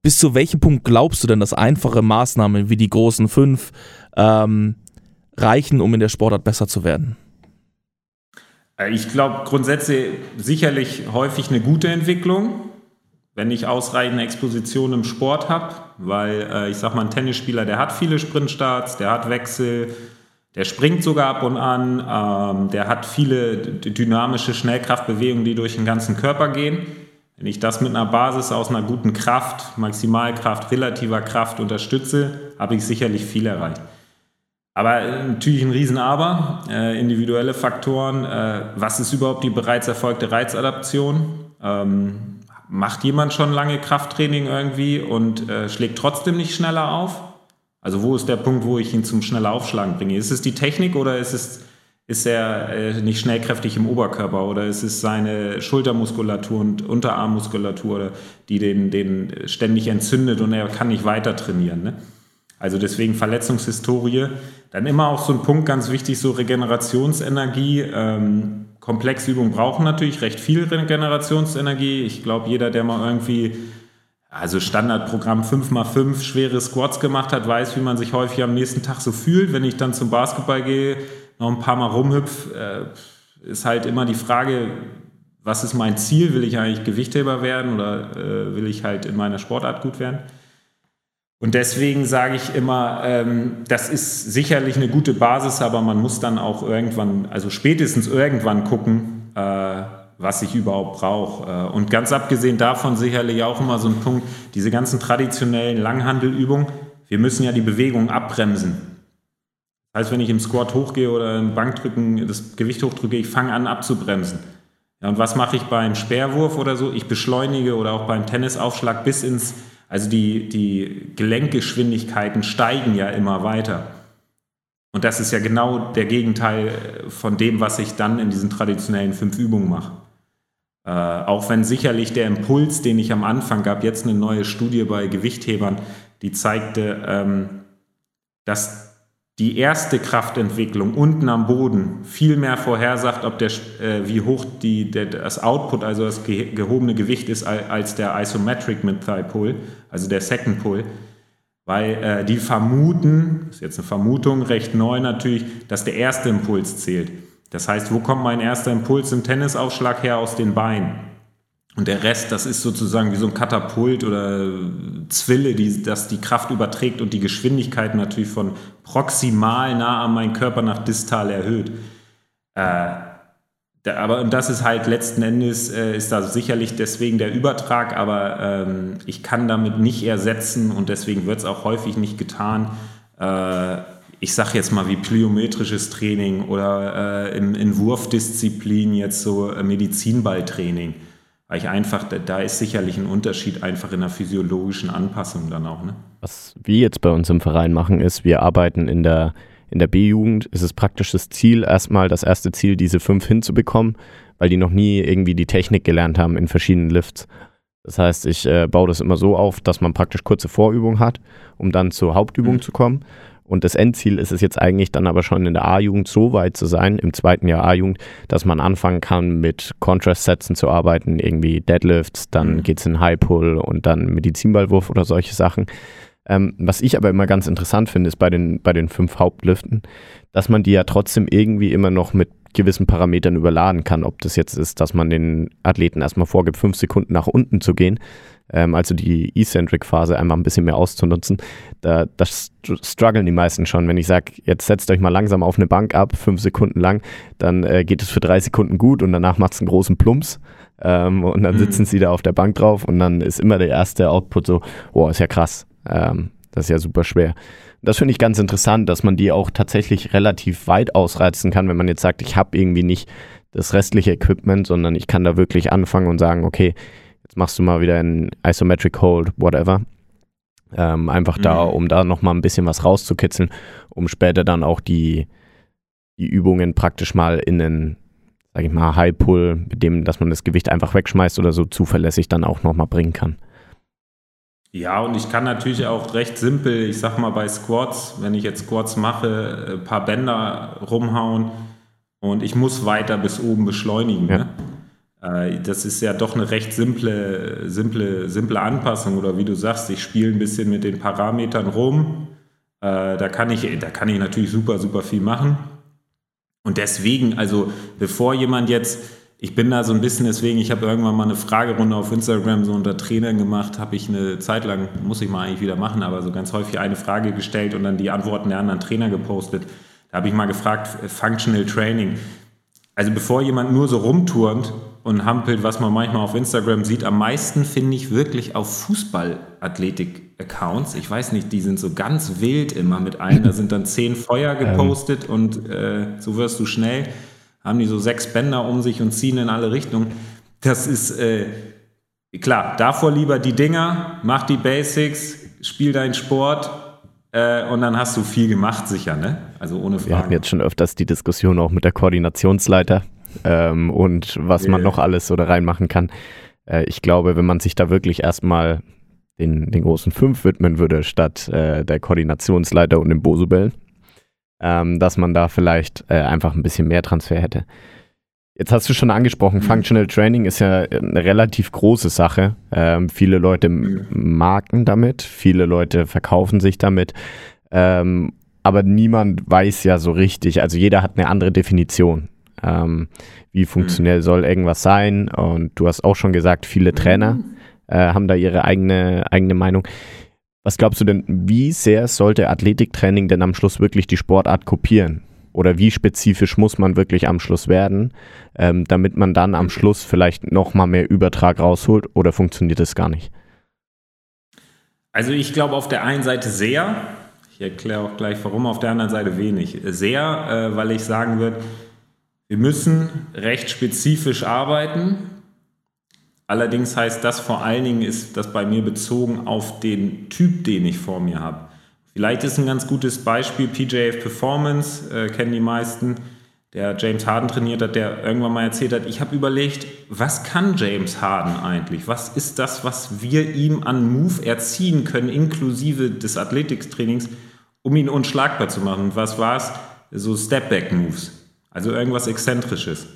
Bis zu welchem Punkt glaubst du denn, dass einfache Maßnahmen wie die großen fünf ähm, reichen, um in der Sportart besser zu werden? Äh, ich glaube grundsätzlich sicherlich häufig eine gute Entwicklung wenn ich ausreichende Exposition im Sport habe, weil äh, ich sag mal, ein Tennisspieler, der hat viele Sprintstarts, der hat Wechsel, der springt sogar ab und an, ähm, der hat viele dynamische Schnellkraftbewegungen, die durch den ganzen Körper gehen. Wenn ich das mit einer Basis aus einer guten Kraft, Maximalkraft, relativer Kraft unterstütze, habe ich sicherlich viel erreicht. Aber äh, natürlich ein Riesenaber, äh, individuelle Faktoren. Äh, was ist überhaupt die bereits erfolgte Reizadaption? Ähm, macht jemand schon lange Krafttraining irgendwie und äh, schlägt trotzdem nicht schneller auf? Also wo ist der Punkt, wo ich ihn zum schneller Aufschlagen bringe? Ist es die Technik oder ist es ist er äh, nicht schnellkräftig im Oberkörper oder ist es seine Schultermuskulatur und Unterarmmuskulatur, die den, den ständig entzündet und er kann nicht weiter trainieren. Ne? Also deswegen Verletzungshistorie. Dann immer auch so ein Punkt, ganz wichtig, so Regenerationsenergie. Ähm, Komplexübungen brauchen natürlich recht viel Regenerationsenergie. Ich glaube, jeder, der mal irgendwie, also Standardprogramm 5x5 schwere Squats gemacht hat, weiß, wie man sich häufig am nächsten Tag so fühlt. Wenn ich dann zum Basketball gehe, noch ein paar Mal rumhüpf, äh, ist halt immer die Frage, was ist mein Ziel? Will ich eigentlich Gewichtheber werden oder äh, will ich halt in meiner Sportart gut werden? Und deswegen sage ich immer, ähm, das ist sicherlich eine gute Basis, aber man muss dann auch irgendwann, also spätestens irgendwann gucken, äh, was ich überhaupt brauche. Äh, und ganz abgesehen davon sicherlich auch immer so ein Punkt, diese ganzen traditionellen Langhandelübungen, wir müssen ja die Bewegung abbremsen. Das heißt, wenn ich im Squat hochgehe oder im Bankdrücken das Gewicht hochdrücke, ich fange an abzubremsen. Ja, und was mache ich beim Speerwurf oder so? Ich beschleunige oder auch beim Tennisaufschlag bis ins, also die, die Gelenkgeschwindigkeiten steigen ja immer weiter. Und das ist ja genau der Gegenteil von dem, was ich dann in diesen traditionellen fünf Übungen mache. Äh, auch wenn sicherlich der Impuls, den ich am Anfang gab, jetzt eine neue Studie bei Gewichthebern, die zeigte, ähm, dass die erste Kraftentwicklung unten am Boden viel mehr vorhersagt, ob der, äh, wie hoch die, der, das Output, also das ge gehobene Gewicht ist, als der Isometric mit Thigh Pull, also der Second Pull. Weil äh, die vermuten, das ist jetzt eine Vermutung, recht neu natürlich, dass der erste Impuls zählt. Das heißt, wo kommt mein erster Impuls im Tennisaufschlag her? Aus den Beinen. Und der Rest, das ist sozusagen wie so ein Katapult oder Zwille, die, das die Kraft überträgt und die Geschwindigkeit natürlich von proximal nah an meinen Körper nach distal erhöht. Äh, da, aber und das ist halt letzten Endes, äh, ist da sicherlich deswegen der Übertrag, aber ähm, ich kann damit nicht ersetzen und deswegen wird es auch häufig nicht getan. Äh, ich sage jetzt mal wie plyometrisches Training oder äh, im, in Wurfdisziplin jetzt so äh, Medizinballtraining weil ich einfach, da ist sicherlich ein Unterschied einfach in der physiologischen Anpassung dann auch. Ne? Was wir jetzt bei uns im Verein machen, ist, wir arbeiten in der, in der B-Jugend, ist es praktisch das Ziel, erstmal das erste Ziel, diese fünf hinzubekommen, weil die noch nie irgendwie die Technik gelernt haben in verschiedenen Lifts. Das heißt, ich äh, baue das immer so auf, dass man praktisch kurze Vorübungen hat, um dann zur Hauptübung mhm. zu kommen. Und das Endziel ist es jetzt eigentlich dann aber schon in der A-Jugend so weit zu sein, im zweiten Jahr A-Jugend, dass man anfangen kann, mit Contrast-Sätzen zu arbeiten, irgendwie Deadlifts, dann mhm. geht es in High-Pull und dann Medizinballwurf oder solche Sachen. Ähm, was ich aber immer ganz interessant finde, ist bei den, bei den fünf Hauptliften, dass man die ja trotzdem irgendwie immer noch mit gewissen Parametern überladen kann. Ob das jetzt ist, dass man den Athleten erstmal vorgibt, fünf Sekunden nach unten zu gehen, ähm, also die Eccentric-Phase einmal ein bisschen mehr auszunutzen. Da, das strugglen die meisten schon. Wenn ich sage, jetzt setzt euch mal langsam auf eine Bank ab, fünf Sekunden lang, dann äh, geht es für drei Sekunden gut und danach macht es einen großen Plumps. Ähm, und dann mhm. sitzen sie da auf der Bank drauf und dann ist immer der erste Output so, oh, ist ja krass. Ähm, das ist ja super schwer. Das finde ich ganz interessant, dass man die auch tatsächlich relativ weit ausreizen kann, wenn man jetzt sagt, ich habe irgendwie nicht das restliche Equipment, sondern ich kann da wirklich anfangen und sagen, okay, Jetzt machst du mal wieder einen Isometric Hold, whatever. Ähm, einfach mhm. da, um da nochmal ein bisschen was rauszukitzeln, um später dann auch die, die Übungen praktisch mal in einen, sag ich mal, High Pull, mit dem, dass man das Gewicht einfach wegschmeißt oder so zuverlässig dann auch nochmal bringen kann. Ja, und ich kann natürlich auch recht simpel, ich sag mal bei Squats, wenn ich jetzt Squats mache, ein paar Bänder rumhauen und ich muss weiter bis oben beschleunigen. Ja. Ne? Äh, das ist ja doch eine recht simple, simple, simple Anpassung oder wie du sagst, ich spiele ein bisschen mit den Parametern rum. Äh, da kann ich, da kann ich natürlich super, super viel machen. Und deswegen, also bevor jemand jetzt, ich bin da so ein bisschen deswegen, ich habe irgendwann mal eine Fragerunde auf Instagram so unter Trainern gemacht, habe ich eine Zeit lang, muss ich mal eigentlich wieder machen, aber so ganz häufig eine Frage gestellt und dann die Antworten der anderen Trainer gepostet. Da habe ich mal gefragt, Functional Training. Also bevor jemand nur so rumturnt, und hampelt, was man manchmal auf Instagram sieht. Am meisten finde ich wirklich auf Fußballathletik-Accounts. Ich weiß nicht, die sind so ganz wild immer mit einem. Da sind dann zehn Feuer ähm. gepostet ähm. und äh, so wirst du schnell. Haben die so sechs Bänder um sich und ziehen in alle Richtungen. Das ist äh, klar, davor lieber die Dinger, mach die Basics, spiel deinen Sport, äh, und dann hast du viel gemacht, sicher, ne? Also ohne Frage. Wir hatten jetzt schon öfters die Diskussion auch mit der Koordinationsleiter ähm, und was yeah. man noch alles so da reinmachen kann. Äh, ich glaube, wenn man sich da wirklich erstmal den, den großen Fünf widmen würde, statt äh, der Koordinationsleiter und dem Bosubellen, ähm, dass man da vielleicht äh, einfach ein bisschen mehr Transfer hätte. Jetzt hast du schon angesprochen, mhm. Functional Training ist ja eine relativ große Sache. Ähm, viele Leute marken damit, viele Leute verkaufen sich damit. Ähm, aber niemand weiß ja so richtig, also jeder hat eine andere Definition. Ähm, wie funktionell mhm. soll irgendwas sein? Und du hast auch schon gesagt, viele Trainer mhm. äh, haben da ihre eigene, eigene Meinung. Was glaubst du denn, wie sehr sollte Athletiktraining denn am Schluss wirklich die Sportart kopieren? oder wie spezifisch muss man wirklich am Schluss werden, ähm, damit man dann am Schluss vielleicht nochmal mehr Übertrag rausholt oder funktioniert das gar nicht? Also ich glaube auf der einen Seite sehr, ich erkläre auch gleich warum, auf der anderen Seite wenig. Sehr, äh, weil ich sagen würde, wir müssen recht spezifisch arbeiten. Allerdings heißt das vor allen Dingen, ist das bei mir bezogen auf den Typ, den ich vor mir habe. Vielleicht ist ein ganz gutes Beispiel PJF Performance, äh, kennen die meisten, der James Harden trainiert hat, der irgendwann mal erzählt hat, ich habe überlegt, was kann James Harden eigentlich? Was ist das, was wir ihm an Move erziehen können, inklusive des Athletics-Trainings, um ihn unschlagbar zu machen? Und was war es? So Stepback-Moves, also irgendwas Exzentrisches.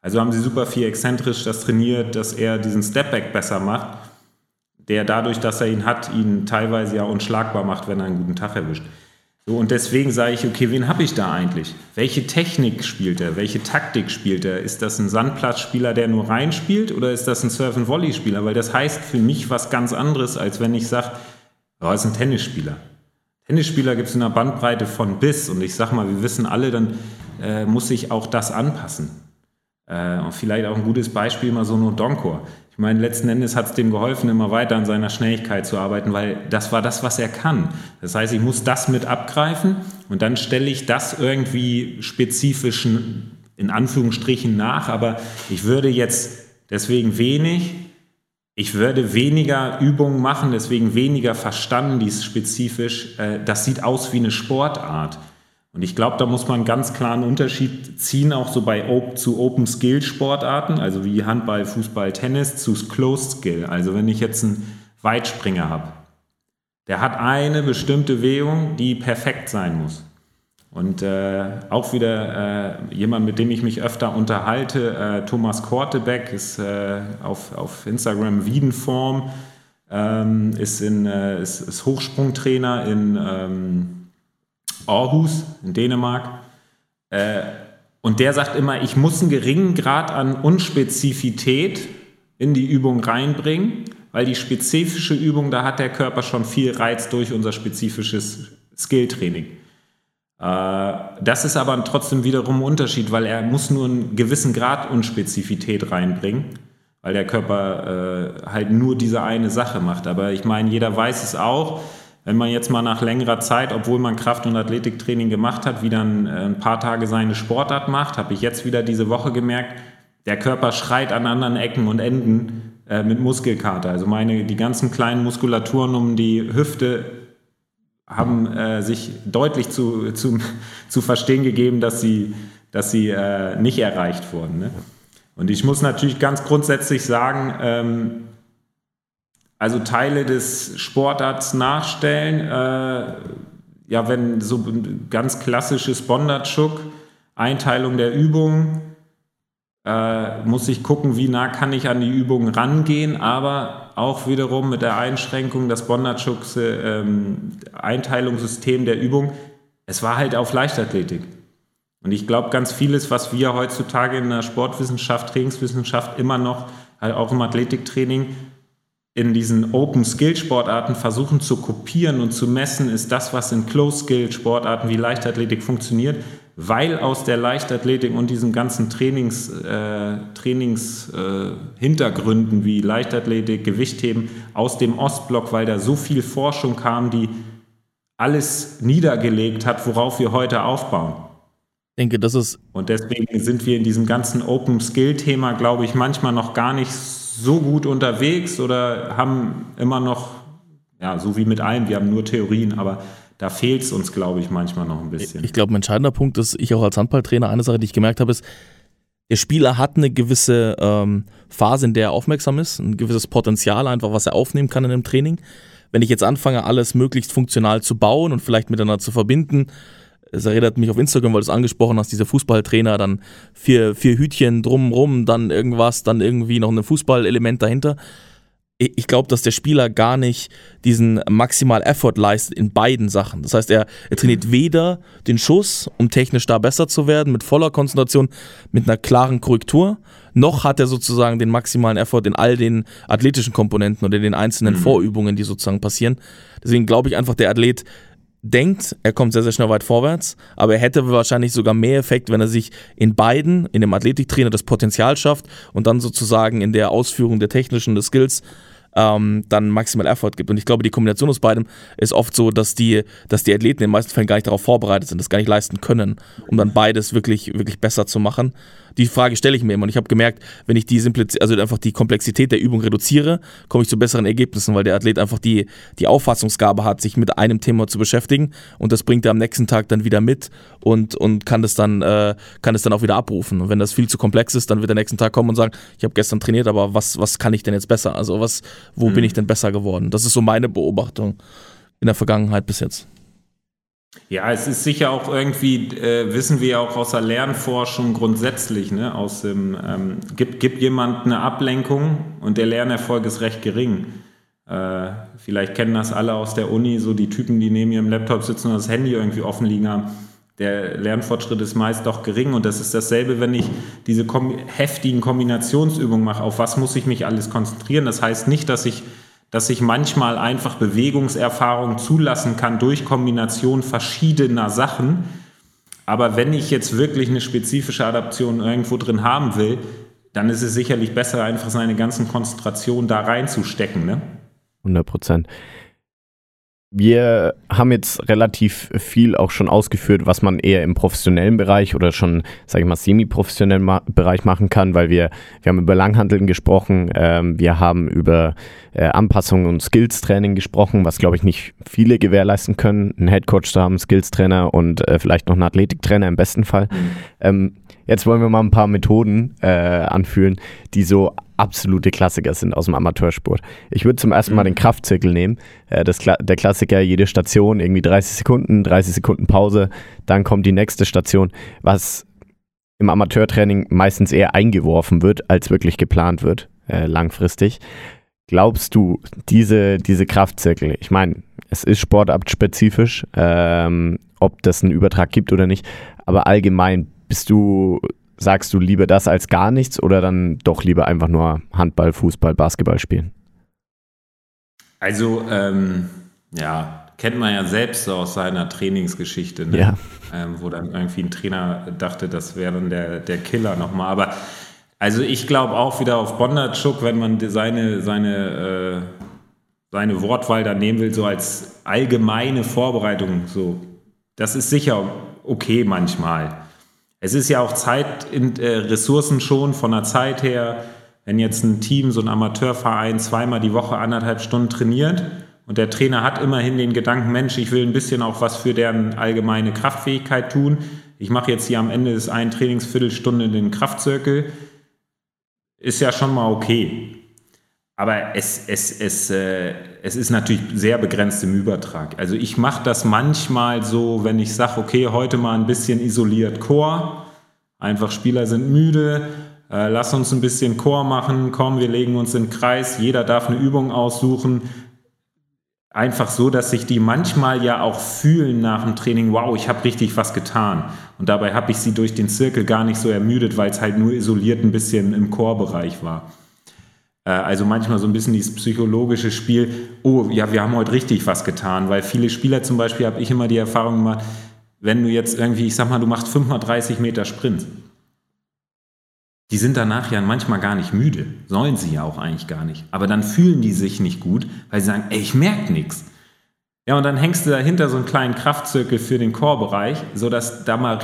Also haben sie super viel exzentrisch das trainiert, dass er diesen Stepback besser macht der dadurch, dass er ihn hat, ihn teilweise ja unschlagbar macht, wenn er einen guten Tag erwischt. So, und deswegen sage ich, okay, wen habe ich da eigentlich? Welche Technik spielt er? Welche Taktik spielt er? Ist das ein Sandplatzspieler, der nur reinspielt oder ist das ein Surf-and-Volley-Spieler? Weil das heißt für mich was ganz anderes, als wenn ich sage, oh, ist ein Tennisspieler. Tennisspieler gibt es in einer Bandbreite von bis und ich sage mal, wir wissen alle, dann äh, muss sich auch das anpassen. Äh, und vielleicht auch ein gutes Beispiel mal so nur Donkor. Ich meine, letzten Endes hat es dem geholfen, immer weiter an seiner Schnelligkeit zu arbeiten, weil das war das, was er kann. Das heißt, ich muss das mit abgreifen und dann stelle ich das irgendwie spezifischen, in Anführungsstrichen nach, aber ich würde jetzt deswegen wenig, ich würde weniger Übungen machen, deswegen weniger verstanden, dies spezifisch. Äh, das sieht aus wie eine Sportart. Und ich glaube, da muss man ganz klar einen Unterschied ziehen, auch so bei zu Open Skill Sportarten, also wie Handball, Fußball, Tennis, zu Closed Skill. Also wenn ich jetzt einen Weitspringer habe, der hat eine bestimmte Bewegung, die perfekt sein muss. Und äh, auch wieder äh, jemand, mit dem ich mich öfter unterhalte, äh, Thomas Kortebeck, ist äh, auf, auf Instagram Wiedenform, ähm, ist, in, äh, ist, ist Hochsprungtrainer in ähm, Aarhus in Dänemark. Äh, und der sagt immer, ich muss einen geringen Grad an Unspezifität in die Übung reinbringen, weil die spezifische Übung, da hat der Körper schon viel Reiz durch unser spezifisches Skilltraining. Äh, das ist aber trotzdem wiederum ein Unterschied, weil er muss nur einen gewissen Grad Unspezifität reinbringen, weil der Körper äh, halt nur diese eine Sache macht. Aber ich meine, jeder weiß es auch, wenn man jetzt mal nach längerer Zeit, obwohl man Kraft- und Athletiktraining gemacht hat, wieder ein, äh, ein paar Tage seine Sportart macht, habe ich jetzt wieder diese Woche gemerkt, der Körper schreit an anderen Ecken und Enden äh, mit Muskelkater. Also meine, die ganzen kleinen Muskulaturen um die Hüfte haben äh, sich deutlich zu, zu, zu verstehen gegeben, dass sie, dass sie äh, nicht erreicht wurden. Ne? Und ich muss natürlich ganz grundsätzlich sagen, ähm, also Teile des Sportarts nachstellen. Äh, ja, wenn so ganz klassisches Bondarchuk, Einteilung der Übung, äh, muss ich gucken, wie nah kann ich an die Übung rangehen, aber auch wiederum mit der Einschränkung, das Bondarchuks äh, Einteilungssystem der Übung, es war halt auf Leichtathletik. Und ich glaube, ganz vieles, was wir heutzutage in der Sportwissenschaft, Trainingswissenschaft immer noch, halt auch im Athletiktraining, in diesen Open-Skill-Sportarten versuchen zu kopieren und zu messen, ist das, was in Close-Skill-Sportarten wie Leichtathletik funktioniert, weil aus der Leichtathletik und diesen ganzen Trainings, äh, Trainings äh, Hintergründen wie Leichtathletik, Gewichtheben aus dem Ostblock, weil da so viel Forschung kam, die alles niedergelegt hat, worauf wir heute aufbauen. Ich denke, das ist. Und deswegen sind wir in diesem ganzen Open Skill-Thema, glaube ich, manchmal noch gar nicht so gut unterwegs oder haben immer noch, ja, so wie mit allem, wir haben nur Theorien, aber da fehlt es uns, glaube ich, manchmal noch ein bisschen. Ich glaube, ein entscheidender Punkt ist, ich auch als Handballtrainer, eine Sache, die ich gemerkt habe, ist, der Spieler hat eine gewisse ähm, Phase, in der er aufmerksam ist, ein gewisses Potenzial einfach, was er aufnehmen kann in einem Training. Wenn ich jetzt anfange, alles möglichst funktional zu bauen und vielleicht miteinander zu verbinden, es erinnert mich auf Instagram, weil du es angesprochen hast, dieser Fußballtrainer, dann vier, vier Hütchen drumrum, dann irgendwas, dann irgendwie noch ein Fußballelement dahinter ich glaube, dass der Spieler gar nicht diesen maximal Effort leistet in beiden Sachen. Das heißt, er, er trainiert weder den Schuss, um technisch da besser zu werden, mit voller Konzentration, mit einer klaren Korrektur, noch hat er sozusagen den maximalen Effort in all den athletischen Komponenten oder in den einzelnen mhm. Vorübungen, die sozusagen passieren. Deswegen glaube ich einfach, der Athlet denkt, er kommt sehr, sehr schnell weit vorwärts, aber er hätte wahrscheinlich sogar mehr Effekt, wenn er sich in beiden, in dem Athletiktrainer das Potenzial schafft und dann sozusagen in der Ausführung der technischen, des Skills ähm, dann maximal Effort gibt. Und ich glaube, die Kombination aus beidem ist oft so, dass die, dass die Athleten in den meisten Fällen gar nicht darauf vorbereitet sind, das gar nicht leisten können, um dann beides wirklich, wirklich besser zu machen die Frage stelle ich mir immer. Und ich habe gemerkt, wenn ich die Simpliz also einfach die Komplexität der Übung reduziere, komme ich zu besseren Ergebnissen, weil der Athlet einfach die, die Auffassungsgabe hat, sich mit einem Thema zu beschäftigen und das bringt er am nächsten Tag dann wieder mit und, und kann das dann, äh, kann das dann auch wieder abrufen. Und wenn das viel zu komplex ist, dann wird der nächsten Tag kommen und sagen, ich habe gestern trainiert, aber was, was kann ich denn jetzt besser? Also was, wo mhm. bin ich denn besser geworden? Das ist so meine Beobachtung in der Vergangenheit bis jetzt. Ja, es ist sicher auch irgendwie, äh, wissen wir auch aus der Lernforschung grundsätzlich, ne, aus dem, ähm, gibt, gibt jemand eine Ablenkung und der Lernerfolg ist recht gering. Äh, vielleicht kennen das alle aus der Uni, so die Typen, die neben ihrem Laptop sitzen und das Handy irgendwie offen liegen haben. Der Lernfortschritt ist meist doch gering und das ist dasselbe, wenn ich diese kom heftigen Kombinationsübungen mache. Auf was muss ich mich alles konzentrieren? Das heißt nicht, dass ich dass ich manchmal einfach Bewegungserfahrung zulassen kann durch Kombination verschiedener Sachen. Aber wenn ich jetzt wirklich eine spezifische Adaption irgendwo drin haben will, dann ist es sicherlich besser, einfach seine ganzen Konzentrationen da reinzustecken. Ne? 100 Prozent. Wir haben jetzt relativ viel auch schon ausgeführt, was man eher im professionellen Bereich oder schon, sage ich mal, semi-professionellen Ma Bereich machen kann, weil wir, wir haben über Langhandeln gesprochen, ähm, wir haben über äh, Anpassungen und Skills-Training gesprochen, was, glaube ich, nicht viele gewährleisten können. Ein Headcoach zu haben, Skills-Trainer und äh, vielleicht noch einen Athletiktrainer im besten Fall. Mhm. Ähm, jetzt wollen wir mal ein paar Methoden äh, anführen, die so absolute Klassiker sind aus dem Amateursport. Ich würde zum ersten Mal den Kraftzirkel nehmen. Äh, das, der Klassiker, jede Station, irgendwie 30 Sekunden, 30 Sekunden Pause, dann kommt die nächste Station, was im Amateurtraining meistens eher eingeworfen wird, als wirklich geplant wird, äh, langfristig. Glaubst du, diese, diese Kraftzirkel, ich meine, es ist sportartspezifisch, ähm, ob das einen Übertrag gibt oder nicht, aber allgemein bist du sagst du lieber das als gar nichts oder dann doch lieber einfach nur Handball, Fußball, Basketball spielen? Also, ähm, ja, kennt man ja selbst so aus seiner Trainingsgeschichte, ne? ja. ähm, wo dann irgendwie ein Trainer dachte, das wäre dann der, der Killer nochmal. Aber also ich glaube auch wieder auf Bondarchuk, wenn man seine, seine, äh, seine Wortwahl da nehmen will, so als allgemeine Vorbereitung, so, das ist sicher okay manchmal. Es ist ja auch Zeit, äh, Ressourcen schon von der Zeit her, wenn jetzt ein Team, so ein Amateurverein zweimal die Woche anderthalb Stunden trainiert und der Trainer hat immerhin den Gedanken, Mensch, ich will ein bisschen auch was für deren allgemeine Kraftfähigkeit tun. Ich mache jetzt hier am Ende des einen Trainingsviertelstunde den Kraftzirkel. Ist ja schon mal okay. Aber es, es, es, äh, es ist natürlich sehr begrenzt im Übertrag. Also ich mache das manchmal so, wenn ich sage, okay, heute mal ein bisschen isoliert Chor. Einfach Spieler sind müde, äh, lass uns ein bisschen Chor machen, komm, wir legen uns in den Kreis, jeder darf eine Übung aussuchen. Einfach so, dass sich die manchmal ja auch fühlen nach dem Training, wow, ich habe richtig was getan. Und dabei habe ich sie durch den Zirkel gar nicht so ermüdet, weil es halt nur isoliert ein bisschen im Chorbereich war. Äh, also manchmal so ein bisschen dieses psychologische Spiel, oh ja, wir haben heute richtig was getan, weil viele Spieler zum Beispiel, habe ich immer die Erfahrung gemacht, wenn du jetzt irgendwie, ich sag mal, du machst 5 mal 30 Meter Sprint. Die sind danach ja manchmal gar nicht müde. Sollen sie ja auch eigentlich gar nicht. Aber dann fühlen die sich nicht gut, weil sie sagen, ey, ich merke nichts. Ja, und dann hängst du dahinter so einen kleinen Kraftzirkel für den Chorbereich, sodass da mal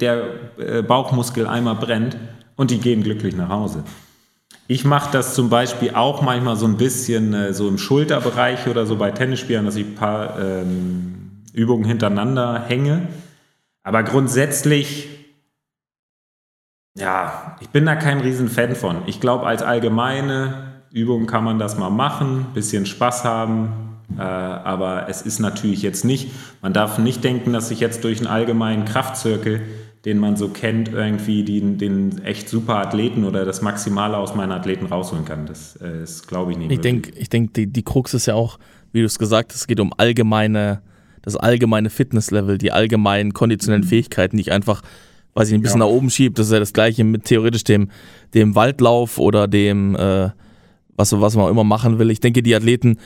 der äh, Bauchmuskel einmal brennt und die gehen glücklich nach Hause. Ich mache das zum Beispiel auch manchmal so ein bisschen äh, so im Schulterbereich oder so bei Tennisspielern, dass ich ein paar ähm, Übungen hintereinander hänge. Aber grundsätzlich, ja, ich bin da kein Riesenfan von. Ich glaube, als allgemeine Übung kann man das mal machen, bisschen Spaß haben, äh, aber es ist natürlich jetzt nicht, man darf nicht denken, dass ich jetzt durch einen allgemeinen Kraftzirkel, den man so kennt, irgendwie den, den echt super Athleten oder das Maximale aus meinen Athleten rausholen kann. Das äh, ist, glaube ich, nicht Ich denke, ich denk, die, die Krux ist ja auch, wie du es gesagt hast, es geht um allgemeine, das allgemeine Fitnesslevel, die allgemeinen konditionellen mhm. Fähigkeiten, die ich einfach weiß ich, ein bisschen ja. nach oben schiebe. Das ist ja das gleiche mit theoretisch dem, dem Waldlauf oder dem, äh, was, was man immer machen will. Ich denke, die Athleten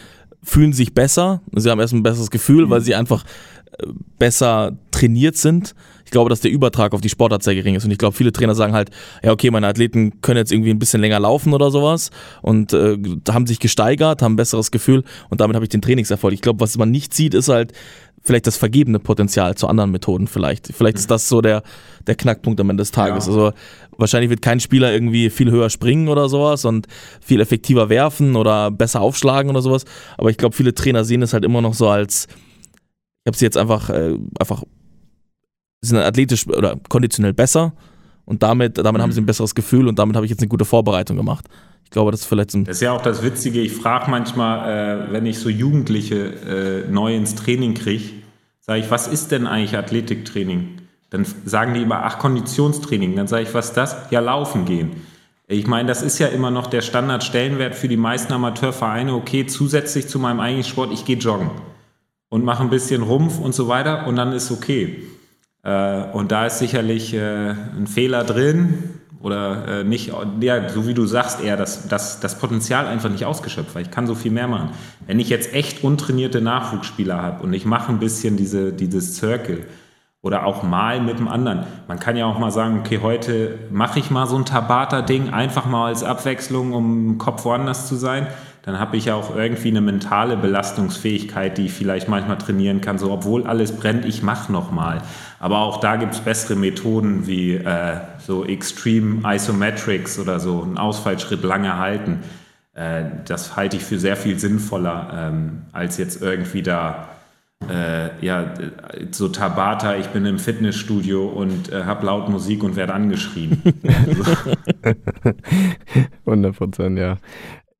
fühlen sich besser. Sie haben erst ein besseres Gefühl, mhm. weil sie einfach besser trainiert sind. Ich glaube, dass der Übertrag auf die Sportart sehr gering ist. Und ich glaube, viele Trainer sagen halt, ja, okay, meine Athleten können jetzt irgendwie ein bisschen länger laufen oder sowas und äh, haben sich gesteigert, haben ein besseres Gefühl und damit habe ich den Trainingserfolg. Ich glaube, was man nicht sieht, ist halt vielleicht das vergebene Potenzial zu anderen Methoden vielleicht. Vielleicht ist das so der, der Knackpunkt am Ende des Tages. Ja. Also wahrscheinlich wird kein Spieler irgendwie viel höher springen oder sowas und viel effektiver werfen oder besser aufschlagen oder sowas. Aber ich glaube, viele Trainer sehen es halt immer noch so als, habe sie jetzt einfach, äh, einfach, sind athletisch oder konditionell besser und damit, damit mhm. haben sie ein besseres Gefühl und damit habe ich jetzt eine gute Vorbereitung gemacht. Ich glaube, das ist vielleicht so Das ist ja auch das Witzige. Ich frage manchmal, äh, wenn ich so Jugendliche äh, neu ins Training kriege, sage ich, was ist denn eigentlich Athletiktraining? Dann sagen die immer, ach, Konditionstraining. Dann sage ich, was ist das? Ja, laufen gehen. Ich meine, das ist ja immer noch der Standardstellenwert für die meisten Amateurvereine. Okay, zusätzlich zu meinem eigentlichen Sport, ich gehe joggen und mache ein bisschen Rumpf und so weiter und dann ist okay. Äh, und da ist sicherlich äh, ein Fehler drin oder äh, nicht, ja, so wie du sagst, eher das, das, das Potenzial einfach nicht ausgeschöpft, weil ich kann so viel mehr machen. Wenn ich jetzt echt untrainierte Nachwuchsspieler habe und ich mache ein bisschen diese, dieses Circle oder auch mal mit dem anderen, man kann ja auch mal sagen, okay, heute mache ich mal so ein Tabata-Ding, einfach mal als Abwechslung, um im Kopf woanders zu sein dann habe ich ja auch irgendwie eine mentale Belastungsfähigkeit, die ich vielleicht manchmal trainieren kann. So, obwohl alles brennt, ich mache nochmal. Aber auch da gibt es bessere Methoden wie äh, so Extreme Isometrics oder so, einen Ausfallschritt lange halten. Äh, das halte ich für sehr viel sinnvoller, ähm, als jetzt irgendwie da äh, ja, so Tabata, ich bin im Fitnessstudio und äh, habe laut Musik und werde angeschrien. 100 Prozent, ja.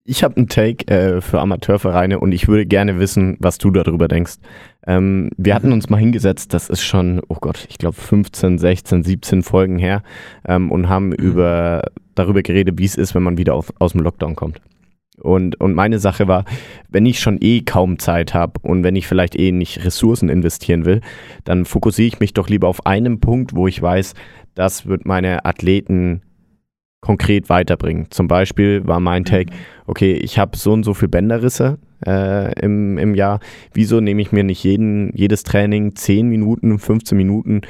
Ich habe einen Take äh, für Amateurvereine und ich würde gerne wissen, was du darüber denkst. Ähm, wir hatten uns mal hingesetzt, das ist schon, oh Gott, ich glaube 15, 16, 17 Folgen her ähm, und haben mhm. über, darüber geredet, wie es ist, wenn man wieder auf, aus dem Lockdown kommt. Und, und meine Sache war, wenn ich schon eh kaum Zeit habe und wenn ich vielleicht eh nicht Ressourcen investieren will, dann fokussiere ich mich doch lieber auf einen Punkt, wo ich weiß, das wird meine Athleten konkret weiterbringen. Zum Beispiel war mein mhm. Take, okay, ich habe so und so viele Bänderrisse äh, im, im Jahr. Wieso nehme ich mir nicht jeden, jedes Training 10 Minuten, 15 Minuten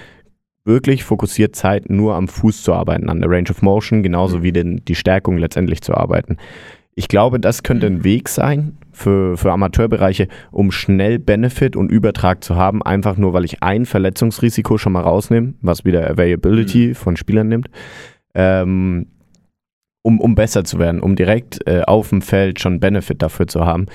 wirklich fokussiert Zeit, nur am Fuß zu arbeiten, an der Range of Motion, genauso mhm. wie den, die Stärkung letztendlich zu arbeiten. Ich glaube, das könnte ein Weg sein für, für Amateurbereiche, um schnell Benefit und Übertrag zu haben, einfach nur, weil ich ein Verletzungsrisiko schon mal rausnehme, was wieder Availability mhm. von Spielern nimmt. Ähm, um, um besser zu werden, um direkt äh, auf dem Feld schon Benefit dafür zu haben.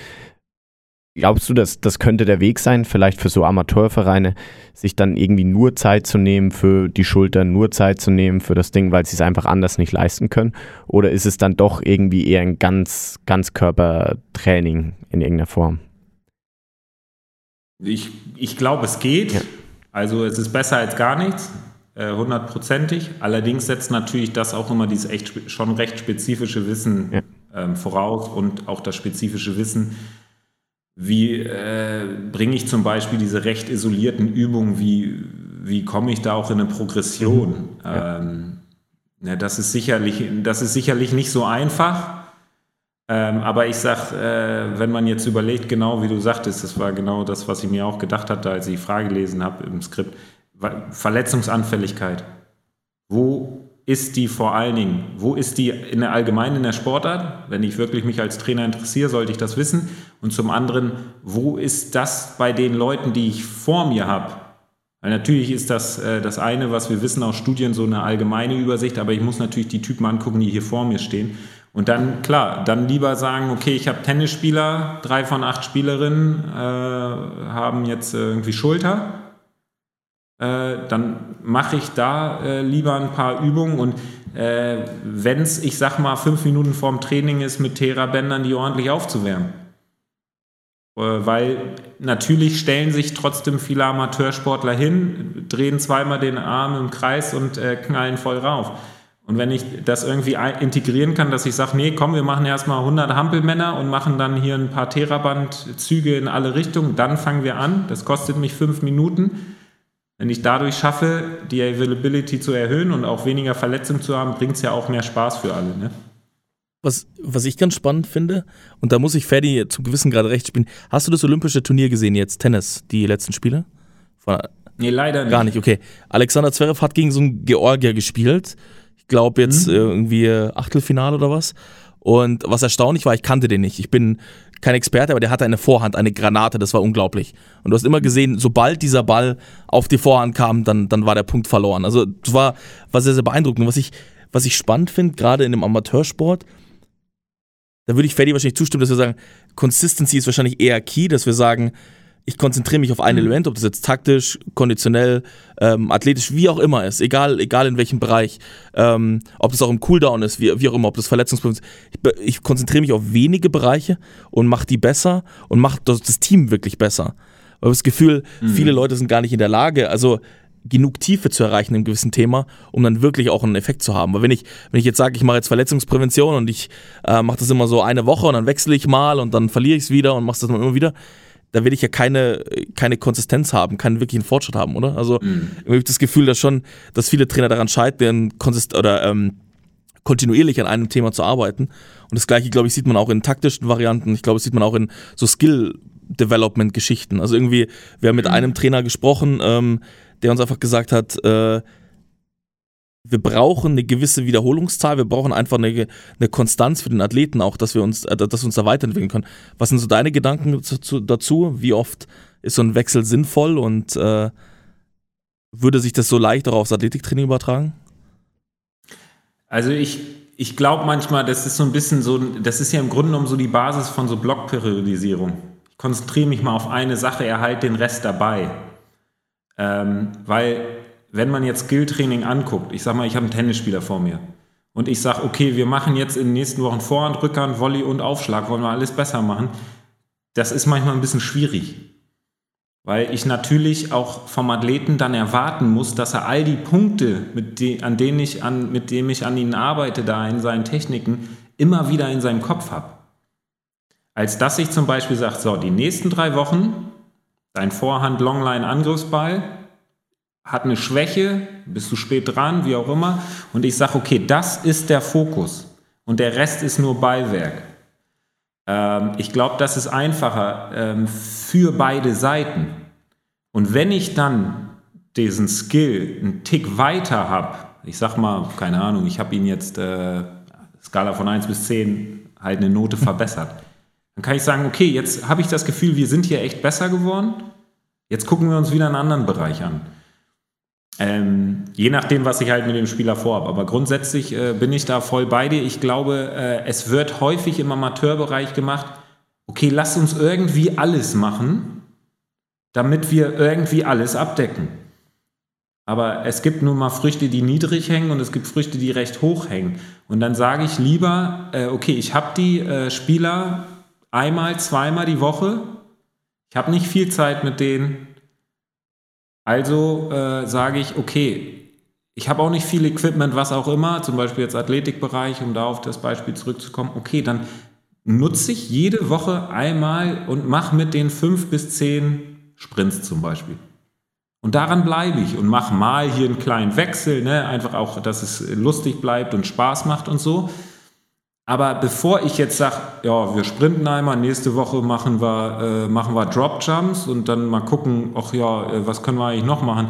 Glaubst du, dass das könnte der Weg sein, vielleicht für so Amateurvereine, sich dann irgendwie nur Zeit zu nehmen für die Schultern, nur Zeit zu nehmen für das Ding, weil sie es einfach anders nicht leisten können? Oder ist es dann doch irgendwie eher ein ganz, Ganzkörpertraining in irgendeiner Form? Ich, ich glaube, es geht. Ja. Also es ist besser als gar nichts. Äh, hundertprozentig. Allerdings setzt natürlich das auch immer dieses echt schon recht spezifische Wissen ja. ähm, voraus und auch das spezifische Wissen, wie äh, bringe ich zum Beispiel diese recht isolierten Übungen, wie, wie komme ich da auch in eine Progression? Mhm. Ja. Ähm, ja, das, ist sicherlich, das ist sicherlich nicht so einfach. Ähm, aber ich sage, äh, wenn man jetzt überlegt, genau wie du sagtest, das war genau das, was ich mir auch gedacht hatte, als ich die Frage gelesen habe im Skript, Verletzungsanfälligkeit. Wo ist die vor allen Dingen? Wo ist die in der Allgemeinen in der Sportart? Wenn ich wirklich mich als Trainer interessiere, sollte ich das wissen. Und zum anderen, wo ist das bei den Leuten, die ich vor mir habe? Weil natürlich ist das äh, das eine, was wir wissen aus Studien, so eine allgemeine Übersicht, aber ich muss natürlich die Typen angucken, die hier vor mir stehen. Und dann, klar, dann lieber sagen, okay, ich habe Tennisspieler, drei von acht Spielerinnen äh, haben jetzt äh, irgendwie Schulter. Äh, dann mache ich da äh, lieber ein paar Übungen und äh, wenn es, ich sag mal, fünf Minuten vorm Training ist, mit Therabändern die ordentlich aufzuwärmen. Äh, weil natürlich stellen sich trotzdem viele Amateursportler hin, drehen zweimal den Arm im Kreis und äh, knallen voll rauf. Und wenn ich das irgendwie integrieren kann, dass ich sage, nee, komm, wir machen erstmal 100 Hampelmänner und machen dann hier ein paar Theraband-Züge in alle Richtungen, dann fangen wir an. Das kostet mich fünf Minuten. Wenn ich dadurch schaffe, die Availability zu erhöhen und auch weniger Verletzungen zu haben, bringt es ja auch mehr Spaß für alle. Ne? Was, was ich ganz spannend finde, und da muss ich Ferdi zum gewissen Grad recht spielen, hast du das olympische Turnier gesehen jetzt, Tennis, die letzten Spiele? Von, nee, leider nicht. Gar nicht, okay. Alexander Zverev hat gegen so einen Georgier gespielt glaube jetzt mhm. irgendwie Achtelfinale oder was. Und was erstaunlich war, ich kannte den nicht. Ich bin kein Experte, aber der hatte eine Vorhand, eine Granate, das war unglaublich. Und du hast immer gesehen, sobald dieser Ball auf die Vorhand kam, dann, dann war der Punkt verloren. Also das war, war sehr, sehr beeindruckend. Und was ich, was ich spannend finde, gerade in dem Amateursport, da würde ich Ferdi wahrscheinlich zustimmen, dass wir sagen, Consistency ist wahrscheinlich eher key, dass wir sagen, ich konzentriere mich auf ein mhm. Element, ob das jetzt taktisch, konditionell, ähm, athletisch, wie auch immer ist, egal, egal in welchem Bereich, ähm, ob das auch im Cooldown ist, wie, wie auch immer, ob das Verletzungspunkt ist. Ich, ich konzentriere mich auf wenige Bereiche und mache die besser und mache das, das, Team wirklich besser. Ich habe das Gefühl, mhm. viele Leute sind gar nicht in der Lage, also genug Tiefe zu erreichen im gewissen Thema, um dann wirklich auch einen Effekt zu haben. Weil wenn ich, wenn ich jetzt sage, ich mache jetzt Verletzungsprävention und ich äh, mache das immer so eine Woche und dann wechsle ich mal und dann verliere ich es wieder und mache das dann immer wieder, da will ich ja keine, keine Konsistenz haben, keinen wirklichen Fortschritt haben, oder? Also mhm. ich habe das Gefühl, dass schon, dass viele Trainer daran scheitern, konsist oder ähm, kontinuierlich an einem Thema zu arbeiten. Und das gleiche, glaube ich, sieht man auch in taktischen Varianten. Ich glaube, das sieht man auch in so Skill-Development-Geschichten. Also irgendwie, wir haben mit mhm. einem Trainer gesprochen, ähm, der uns einfach gesagt hat, äh, wir brauchen eine gewisse Wiederholungszahl, wir brauchen einfach eine, eine Konstanz für den Athleten auch, dass wir uns, äh, dass wir uns da weiterentwickeln können. Was sind so deine Gedanken zu, dazu? Wie oft ist so ein Wechsel sinnvoll und äh, würde sich das so leicht auch aufs Athletiktraining übertragen? Also ich, ich glaube manchmal, das ist so ein bisschen so, das ist ja im Grunde genommen so die Basis von so Blockperiodisierung. Ich konzentriere mich mal auf eine Sache, erhalte den Rest dabei. Ähm, weil wenn man jetzt Skilltraining anguckt, ich sag mal, ich habe einen Tennisspieler vor mir und ich sage, okay, wir machen jetzt in den nächsten Wochen Vorhand, Rückhand, Volley und Aufschlag, wollen wir alles besser machen, das ist manchmal ein bisschen schwierig. Weil ich natürlich auch vom Athleten dann erwarten muss, dass er all die Punkte, mit, de an denen ich an, mit denen ich an ihnen arbeite, da in seinen Techniken, immer wieder in seinem Kopf habe. Als dass ich zum Beispiel sage, so, die nächsten drei Wochen, dein Vorhand-Longline-Angriffsball, hat eine Schwäche, bist du spät dran, wie auch immer. Und ich sage, okay, das ist der Fokus und der Rest ist nur Beiwerk. Ähm, ich glaube, das ist einfacher ähm, für beide Seiten. Und wenn ich dann diesen Skill einen Tick weiter habe, ich sag mal, keine Ahnung, ich habe ihn jetzt äh, Skala von 1 bis 10 halt eine Note verbessert. Dann kann ich sagen, okay, jetzt habe ich das Gefühl, wir sind hier echt besser geworden. Jetzt gucken wir uns wieder einen anderen Bereich an. Ähm, je nachdem, was ich halt mit dem Spieler vorhabe. Aber grundsätzlich äh, bin ich da voll bei dir. Ich glaube, äh, es wird häufig im Amateurbereich gemacht, okay, lass uns irgendwie alles machen, damit wir irgendwie alles abdecken. Aber es gibt nun mal Früchte, die niedrig hängen und es gibt Früchte, die recht hoch hängen. Und dann sage ich lieber, äh, okay, ich habe die äh, Spieler einmal, zweimal die Woche. Ich habe nicht viel Zeit mit denen also äh, sage ich, okay, ich habe auch nicht viel Equipment, was auch immer, zum Beispiel jetzt Athletikbereich, um da auf das Beispiel zurückzukommen. Okay, dann nutze ich jede Woche einmal und mache mit den fünf bis zehn Sprints zum Beispiel. Und daran bleibe ich und mache mal hier einen kleinen Wechsel, ne? einfach auch, dass es lustig bleibt und Spaß macht und so. Aber bevor ich jetzt sage, ja, wir sprinten einmal, nächste Woche machen wir, äh, machen wir Drop Jumps und dann mal gucken, ach ja, äh, was können wir eigentlich noch machen?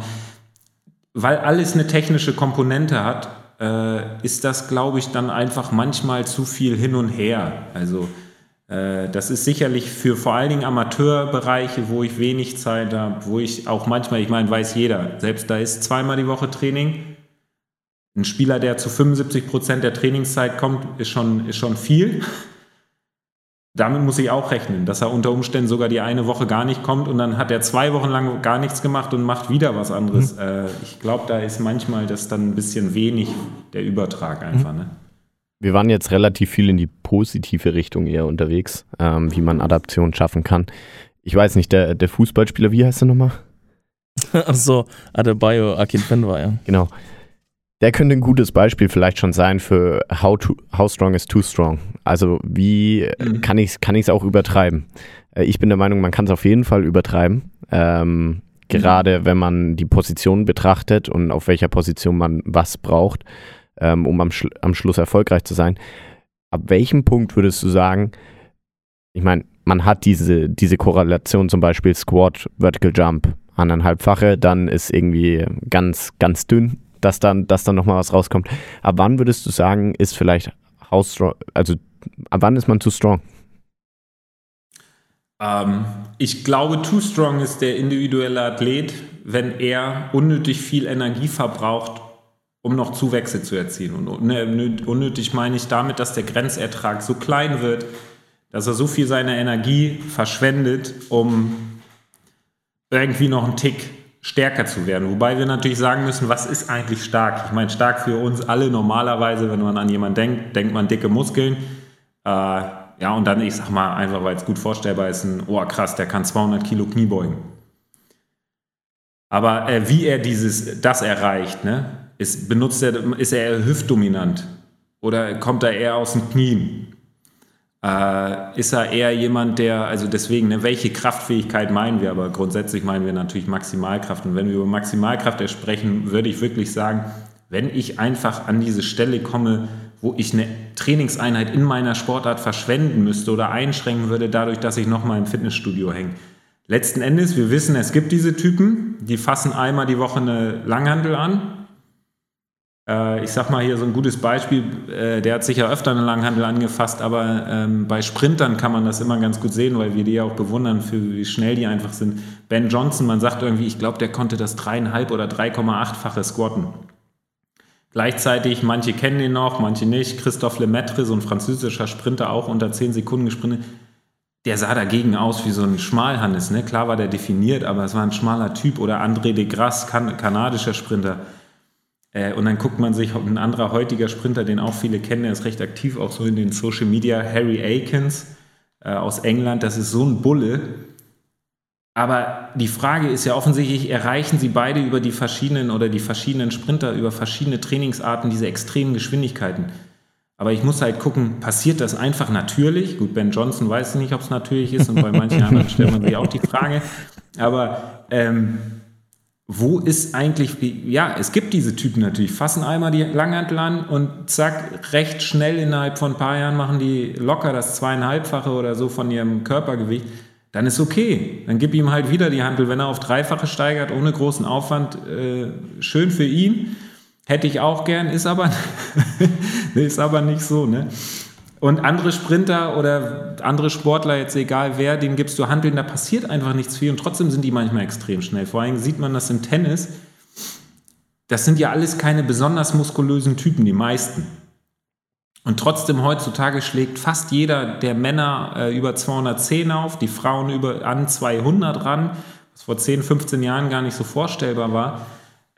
weil alles eine technische Komponente hat, äh, ist das, glaube ich, dann einfach manchmal zu viel hin und her. Also äh, das ist sicherlich für vor allen Dingen Amateurbereiche, wo ich wenig Zeit habe, wo ich auch manchmal, ich meine, weiß jeder, selbst da ist zweimal die Woche Training. Ein Spieler, der zu 75 Prozent der Trainingszeit kommt, ist schon, ist schon viel damit muss ich auch rechnen, dass er unter Umständen sogar die eine Woche gar nicht kommt und dann hat er zwei Wochen lang gar nichts gemacht und macht wieder was anderes. Mhm. Äh, ich glaube, da ist manchmal das dann ein bisschen wenig, der Übertrag einfach. Mhm. Ne? Wir waren jetzt relativ viel in die positive Richtung eher unterwegs, ähm, wie man Adaption schaffen kann. Ich weiß nicht, der, der Fußballspieler, wie heißt er nochmal? Achso, Adebayo Akinfenwa, ja. Genau. Der könnte ein gutes Beispiel vielleicht schon sein für how, to, how strong is too strong. Also wie mhm. kann ich es kann auch übertreiben? Äh, ich bin der Meinung, man kann es auf jeden Fall übertreiben. Ähm, gerade mhm. wenn man die Position betrachtet und auf welcher Position man was braucht, ähm, um am, Sch am Schluss erfolgreich zu sein. Ab welchem Punkt würdest du sagen, ich meine, man hat diese, diese Korrelation zum Beispiel Squat, Vertical Jump, anderthalbfache, dann ist irgendwie ganz, ganz dünn dass dann, dass dann nochmal was rauskommt. Ab wann würdest du sagen, ist vielleicht how strong, also ab wann ist man too strong? Ähm, ich glaube, too strong ist der individuelle Athlet, wenn er unnötig viel Energie verbraucht, um noch Zuwächse zu erzielen. Und ne, unnötig meine ich damit, dass der Grenzertrag so klein wird, dass er so viel seiner Energie verschwendet, um irgendwie noch einen Tick stärker zu werden. Wobei wir natürlich sagen müssen, was ist eigentlich stark? Ich meine, stark für uns alle normalerweise, wenn man an jemanden denkt, denkt man dicke Muskeln. Äh, ja, und dann, ich sag mal, einfach weil es gut vorstellbar ist, ein, oh krass, der kann 200 Kilo Knie beugen. Aber äh, wie er dieses, das erreicht, ne, ist, benutzt er, ist er hüftdominant? Oder kommt er eher aus den Knien? Äh, ist er eher jemand, der, also deswegen, ne, welche Kraftfähigkeit meinen wir? Aber grundsätzlich meinen wir natürlich Maximalkraft. Und wenn wir über Maximalkraft sprechen, würde ich wirklich sagen, wenn ich einfach an diese Stelle komme, wo ich eine Trainingseinheit in meiner Sportart verschwenden müsste oder einschränken würde, dadurch, dass ich nochmal im Fitnessstudio hänge. Letzten Endes, wir wissen, es gibt diese Typen, die fassen einmal die Woche eine Langhandel an, ich sag mal hier so ein gutes Beispiel, äh, der hat sicher öfter einen Langhandel angefasst, aber ähm, bei Sprintern kann man das immer ganz gut sehen, weil wir die ja auch bewundern, für wie schnell die einfach sind. Ben Johnson, man sagt irgendwie, ich glaube, der konnte das dreieinhalb oder 3,8-fache squatten. Gleichzeitig, manche kennen ihn noch, manche nicht. Christophe Lemaitre, so ein französischer Sprinter, auch unter 10 Sekunden gesprintet. Der sah dagegen aus wie so ein Schmalhannes. Ne? Klar war der definiert, aber es war ein schmaler Typ. Oder André de Grasse, kan kanadischer Sprinter äh, und dann guckt man sich ein anderer heutiger Sprinter, den auch viele kennen, der ist recht aktiv, auch so in den Social Media, Harry Akins äh, aus England, das ist so ein Bulle. Aber die Frage ist ja offensichtlich, erreichen sie beide über die verschiedenen oder die verschiedenen Sprinter, über verschiedene Trainingsarten diese extremen Geschwindigkeiten. Aber ich muss halt gucken, passiert das einfach natürlich? Gut, Ben Johnson weiß nicht, ob es natürlich ist und bei manchen anderen stellt man sich auch die Frage. Aber ähm, wo ist eigentlich, ja, es gibt diese Typen natürlich, fassen einmal die Langhantel an und zack, recht schnell innerhalb von ein paar Jahren machen die locker das zweieinhalbfache oder so von ihrem Körpergewicht, dann ist okay. Dann gib ihm halt wieder die Handel, wenn er auf dreifache steigert, ohne großen Aufwand, äh, schön für ihn. Hätte ich auch gern, ist aber, ist aber nicht so, ne? Und andere Sprinter oder andere Sportler, jetzt egal wer, denen gibst du Handeln, da passiert einfach nichts viel und trotzdem sind die manchmal extrem schnell. Vor allem sieht man das im Tennis. Das sind ja alles keine besonders muskulösen Typen, die meisten. Und trotzdem heutzutage schlägt fast jeder der Männer äh, über 210 auf, die Frauen über an 200 ran, was vor 10, 15 Jahren gar nicht so vorstellbar war.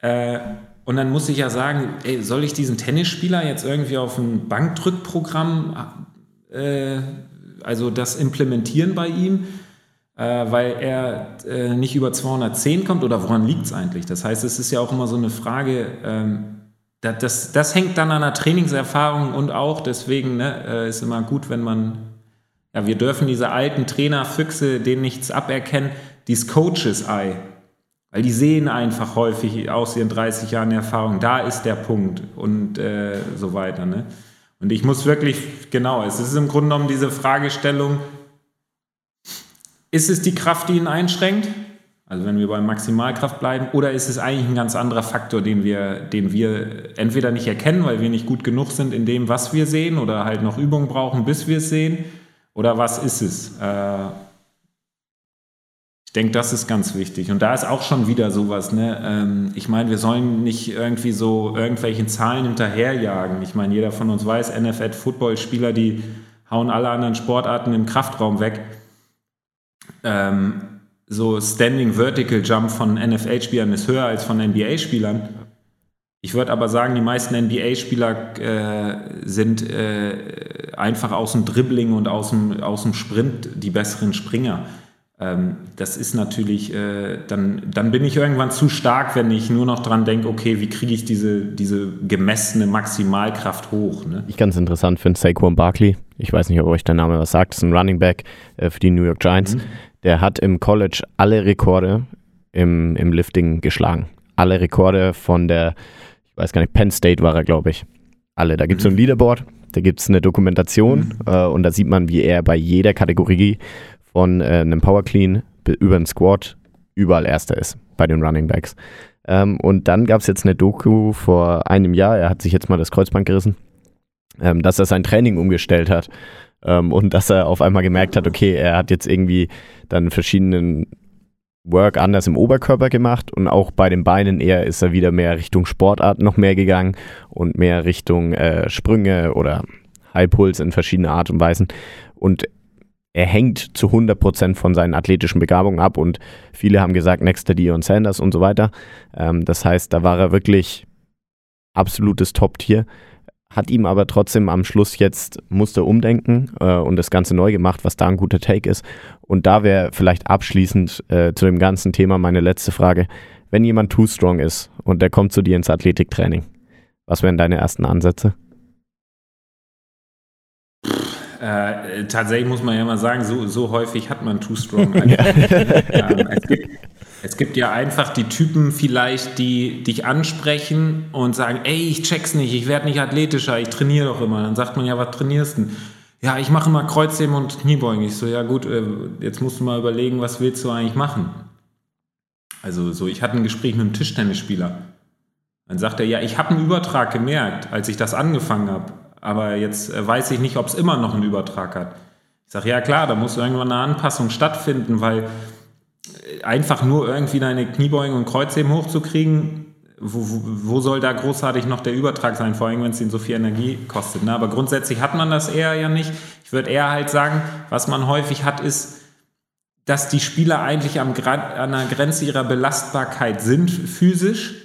Äh, und dann muss ich ja sagen, ey, soll ich diesen Tennisspieler jetzt irgendwie auf ein Bankdrückprogramm, äh, also das implementieren bei ihm, äh, weil er äh, nicht über 210 kommt oder woran liegt es eigentlich? Das heißt, es ist ja auch immer so eine Frage, ähm, das, das, das, hängt dann an der Trainingserfahrung und auch deswegen ne, äh, ist immer gut, wenn man, ja, wir dürfen diese alten Trainerfüchse, denen nichts aberkennen, dieses Coaches-Eye weil die sehen einfach häufig aus ihren 30 Jahren Erfahrung, da ist der Punkt und äh, so weiter. Ne? Und ich muss wirklich, genau, es ist im Grunde genommen diese Fragestellung, ist es die Kraft, die ihn einschränkt? Also wenn wir bei Maximalkraft bleiben, oder ist es eigentlich ein ganz anderer Faktor, den wir, den wir entweder nicht erkennen, weil wir nicht gut genug sind in dem, was wir sehen, oder halt noch Übung brauchen, bis wir es sehen, oder was ist es? Äh, denke, das ist ganz wichtig. Und da ist auch schon wieder sowas. Ne? Ähm, ich meine, wir sollen nicht irgendwie so irgendwelchen Zahlen hinterherjagen. Ich meine, jeder von uns weiß, NFL-Football-Spieler, die hauen alle anderen Sportarten im Kraftraum weg. Ähm, so Standing Vertical Jump von NFL-Spielern ist höher als von NBA-Spielern. Ich würde aber sagen, die meisten NBA-Spieler äh, sind äh, einfach aus dem Dribbling und aus dem, aus dem Sprint die besseren Springer. Ähm, das ist natürlich, äh, dann, dann bin ich irgendwann zu stark, wenn ich nur noch dran denke, okay, wie kriege ich diese, diese gemessene Maximalkraft hoch. Ne? Ich ganz interessant finde Saquon Barkley. Ich weiß nicht, ob euch der Name was sagt. Das ist ein Running Back äh, für die New York Giants. Mhm. Der hat im College alle Rekorde im, im Lifting geschlagen. Alle Rekorde von der, ich weiß gar nicht, Penn State war er, glaube ich. Alle. Da gibt es mhm. so ein mhm. Leaderboard, da gibt es eine Dokumentation mhm. äh, und da sieht man, wie er bei jeder Kategorie von äh, einem Power Clean über einen Squat überall Erster ist bei den Running Backs. Ähm, und dann gab es jetzt eine Doku vor einem Jahr, er hat sich jetzt mal das Kreuzband gerissen, ähm, dass er sein Training umgestellt hat ähm, und dass er auf einmal gemerkt hat, okay, er hat jetzt irgendwie dann verschiedenen Work anders im Oberkörper gemacht und auch bei den Beinen eher ist er wieder mehr Richtung Sportart noch mehr gegangen und mehr Richtung äh, Sprünge oder High Puls in verschiedene Art und Weisen. Und er hängt zu 100% von seinen athletischen Begabungen ab und viele haben gesagt, nächster Dion Sanders und so weiter. Ähm, das heißt, da war er wirklich absolutes Top-Tier hat ihm aber trotzdem am Schluss jetzt musste umdenken äh, und das Ganze neu gemacht, was da ein guter Take ist. Und da wäre vielleicht abschließend äh, zu dem ganzen Thema meine letzte Frage. Wenn jemand too strong ist und der kommt zu dir ins Athletiktraining, was wären deine ersten Ansätze? Äh, tatsächlich muss man ja mal sagen, so, so häufig hat man Too Strong. ähm, es, gibt, es gibt ja einfach die Typen vielleicht, die dich ansprechen und sagen, ey, ich check's nicht, ich werde nicht athletischer, ich trainiere doch immer. Dann sagt man ja, was trainierst du? Ja, ich mache immer Kreuzheben und Kniebeugen. Ich so, ja gut, äh, jetzt musst du mal überlegen, was willst du eigentlich machen? Also so, ich hatte ein Gespräch mit einem Tischtennisspieler. Dann sagt er, ja, ich habe einen Übertrag gemerkt, als ich das angefangen habe. Aber jetzt äh, weiß ich nicht, ob es immer noch einen Übertrag hat. Ich sage, ja klar, da muss irgendwann eine Anpassung stattfinden, weil einfach nur irgendwie deine Kniebeugen und Kreuzheben hochzukriegen, wo, wo, soll da großartig noch der Übertrag sein, vor allem wenn es ihn so viel Energie kostet. Ne? Aber grundsätzlich hat man das eher ja nicht. Ich würde eher halt sagen, was man häufig hat, ist, dass die Spieler eigentlich am, an der Grenze ihrer Belastbarkeit sind, physisch.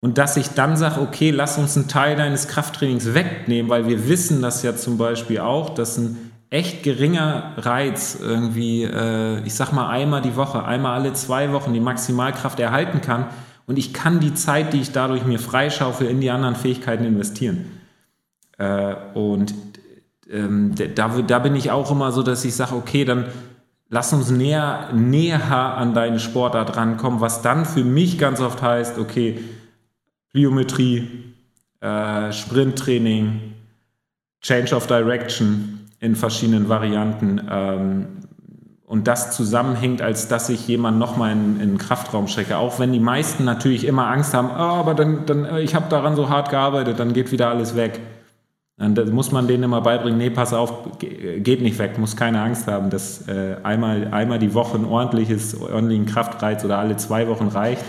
Und dass ich dann sage, okay, lass uns einen Teil deines Krafttrainings wegnehmen, weil wir wissen das ja zum Beispiel auch, dass ein echt geringer Reiz irgendwie, äh, ich sag mal einmal die Woche, einmal alle zwei Wochen die Maximalkraft erhalten kann und ich kann die Zeit, die ich dadurch mir freischaufel, in die anderen Fähigkeiten investieren. Äh, und ähm, da, da bin ich auch immer so, dass ich sage, okay, dann lass uns näher, näher an deine Sportart rankommen, was dann für mich ganz oft heißt, okay, Pliometrie, äh, Sprinttraining, Change of Direction, in verschiedenen Varianten. Ähm, und das zusammenhängt, als dass ich jemand nochmal in, in den Kraftraum schrecke. Auch wenn die meisten natürlich immer Angst haben, oh, aber dann, dann äh, ich habe daran so hart gearbeitet, dann geht wieder alles weg. Und da muss man denen immer beibringen, nee, pass auf, geht nicht weg, muss keine Angst haben, dass äh, einmal, einmal die Woche ein ordentliches, ordentlichen Kraftreiz oder alle zwei Wochen reicht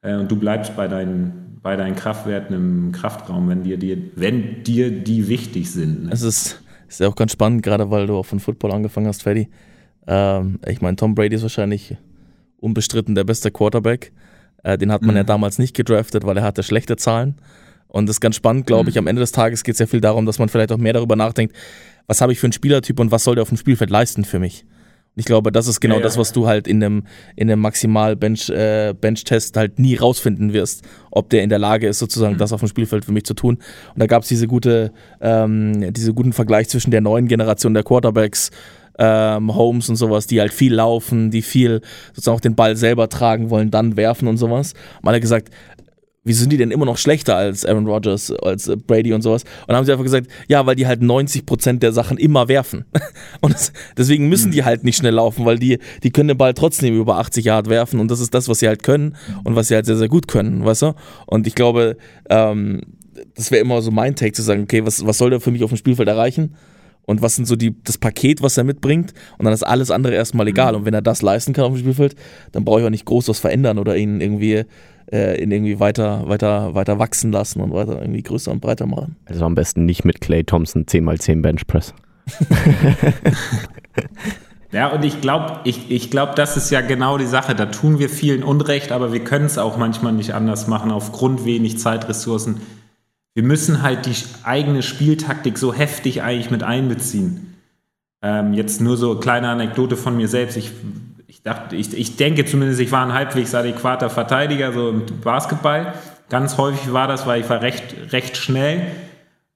äh, und du bleibst bei deinen, bei deinen Kraftwerten im Kraftraum, wenn dir, dir, wenn dir die wichtig sind. Ne? Es ist ist ja auch ganz spannend, gerade weil du auch von Football angefangen hast, Freddy. Ähm, ich meine, Tom Brady ist wahrscheinlich unbestritten der beste Quarterback. Äh, den hat man mhm. ja damals nicht gedraftet, weil er hatte schlechte Zahlen. Und das ist ganz spannend, glaube ich. Mhm. Am Ende des Tages geht es ja viel darum, dass man vielleicht auch mehr darüber nachdenkt, was habe ich für einen Spielertyp und was soll der auf dem Spielfeld leisten für mich. Ich glaube, das ist genau ja, das, was du halt in einem, in einem Maximal-Bench-Test äh, halt nie rausfinden wirst, ob der in der Lage ist, sozusagen mhm. das auf dem Spielfeld für mich zu tun. Und da gab es diese gute, ähm, diese guten Vergleich zwischen der neuen Generation der Quarterbacks, ähm, Holmes und sowas, die halt viel laufen, die viel sozusagen auch den Ball selber tragen wollen, dann werfen und sowas. Hat gesagt, wieso sind die denn immer noch schlechter als Aaron Rodgers, als äh, Brady und sowas? Und dann haben sie einfach gesagt, ja, weil die halt 90% der Sachen immer werfen. Und das, deswegen müssen die halt nicht schnell laufen, weil die, die können den Ball trotzdem über 80 Yard werfen und das ist das, was sie halt können und was sie halt sehr, sehr gut können, weißt du? Und ich glaube, ähm, das wäre immer so mein Take zu sagen, okay, was, was soll der für mich auf dem Spielfeld erreichen? Und was sind so die, das Paket, was er mitbringt? Und dann ist alles andere erstmal egal. Und wenn er das leisten kann auf dem Spielfeld, dann brauche ich auch nicht groß was verändern oder ihn irgendwie äh, ihn irgendwie weiter, weiter, weiter wachsen lassen und weiter irgendwie größer und breiter machen. Also am besten nicht mit Clay Thompson 10x10 Benchpress. Ja, und ich glaube, ich, ich glaub, das ist ja genau die Sache. Da tun wir vielen Unrecht, aber wir können es auch manchmal nicht anders machen, aufgrund wenig Zeitressourcen. Wir müssen halt die eigene Spieltaktik so heftig eigentlich mit einbeziehen. Ähm, jetzt nur so eine kleine Anekdote von mir selbst. Ich, ich, dachte, ich, ich denke zumindest, ich war ein halbwegs adäquater Verteidiger, so im Basketball. Ganz häufig war das, weil ich war recht, recht schnell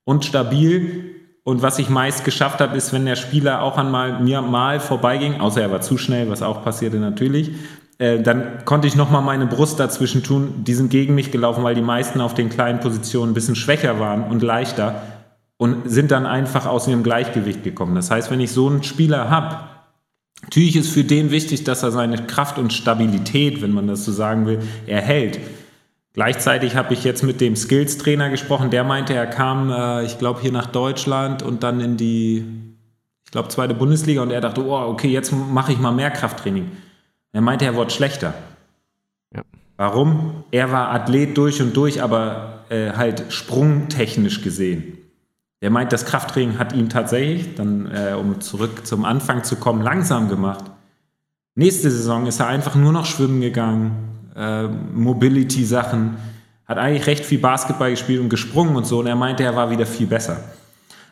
und stabil und was ich meist geschafft habe, ist, wenn der Spieler auch einmal mir mal vorbeiging, außer er war zu schnell, was auch passierte natürlich, äh, dann konnte ich nochmal meine Brust dazwischen tun. Die sind gegen mich gelaufen, weil die meisten auf den kleinen Positionen ein bisschen schwächer waren und leichter und sind dann einfach aus ihrem Gleichgewicht gekommen. Das heißt, wenn ich so einen Spieler habe, natürlich ist für den wichtig, dass er seine Kraft und Stabilität, wenn man das so sagen will, erhält. Gleichzeitig habe ich jetzt mit dem Skills-Trainer gesprochen, der meinte, er kam, äh, ich glaube, hier nach Deutschland und dann in die, ich glaube, zweite Bundesliga und er dachte, oh, okay, jetzt mache ich mal mehr Krafttraining. Er meinte, er wurde schlechter. Ja. Warum? Er war Athlet durch und durch, aber äh, halt sprungtechnisch gesehen. Er meint, das Krafttraining hat ihn tatsächlich, dann äh, um zurück zum Anfang zu kommen, langsam gemacht. Nächste Saison ist er einfach nur noch schwimmen gegangen, äh, Mobility-Sachen, hat eigentlich recht viel Basketball gespielt und gesprungen und so. Und er meinte, er war wieder viel besser.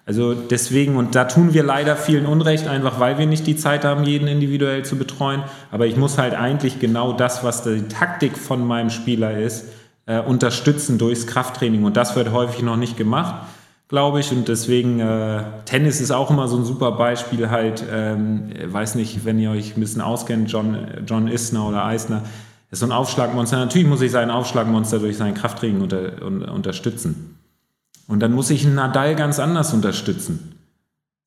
Also deswegen, und da tun wir leider vielen Unrecht, einfach weil wir nicht die Zeit haben, jeden individuell zu betreuen. Aber ich muss halt eigentlich genau das, was die Taktik von meinem Spieler ist, äh, unterstützen durchs Krafttraining. Und das wird häufig noch nicht gemacht, glaube ich. Und deswegen, äh, Tennis ist auch immer so ein super Beispiel halt, ähm, weiß nicht, wenn ihr euch ein bisschen auskennt, John, John Isner oder Eisner, ist so ein Aufschlagmonster. Natürlich muss ich sein Aufschlagmonster durch sein Krafttraining unter, un, unterstützen. Und dann muss ich einen Nadal ganz anders unterstützen.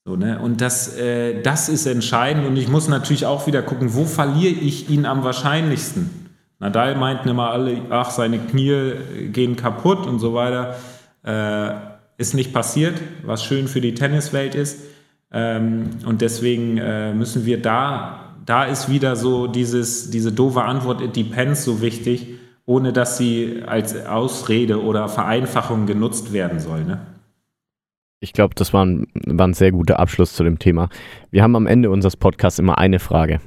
So, ne? Und das, äh, das ist entscheidend. Und ich muss natürlich auch wieder gucken, wo verliere ich ihn am wahrscheinlichsten. Nadal meinten immer alle, ach, seine Knie gehen kaputt und so weiter. Äh, ist nicht passiert, was schön für die Tenniswelt ist. Ähm, und deswegen äh, müssen wir da da ist wieder so dieses, diese doofe Antwort, it depends, so wichtig, ohne dass sie als Ausrede oder Vereinfachung genutzt werden soll. Ne? Ich glaube, das war ein, war ein, sehr guter Abschluss zu dem Thema. Wir haben am Ende unseres Podcasts immer eine Frage.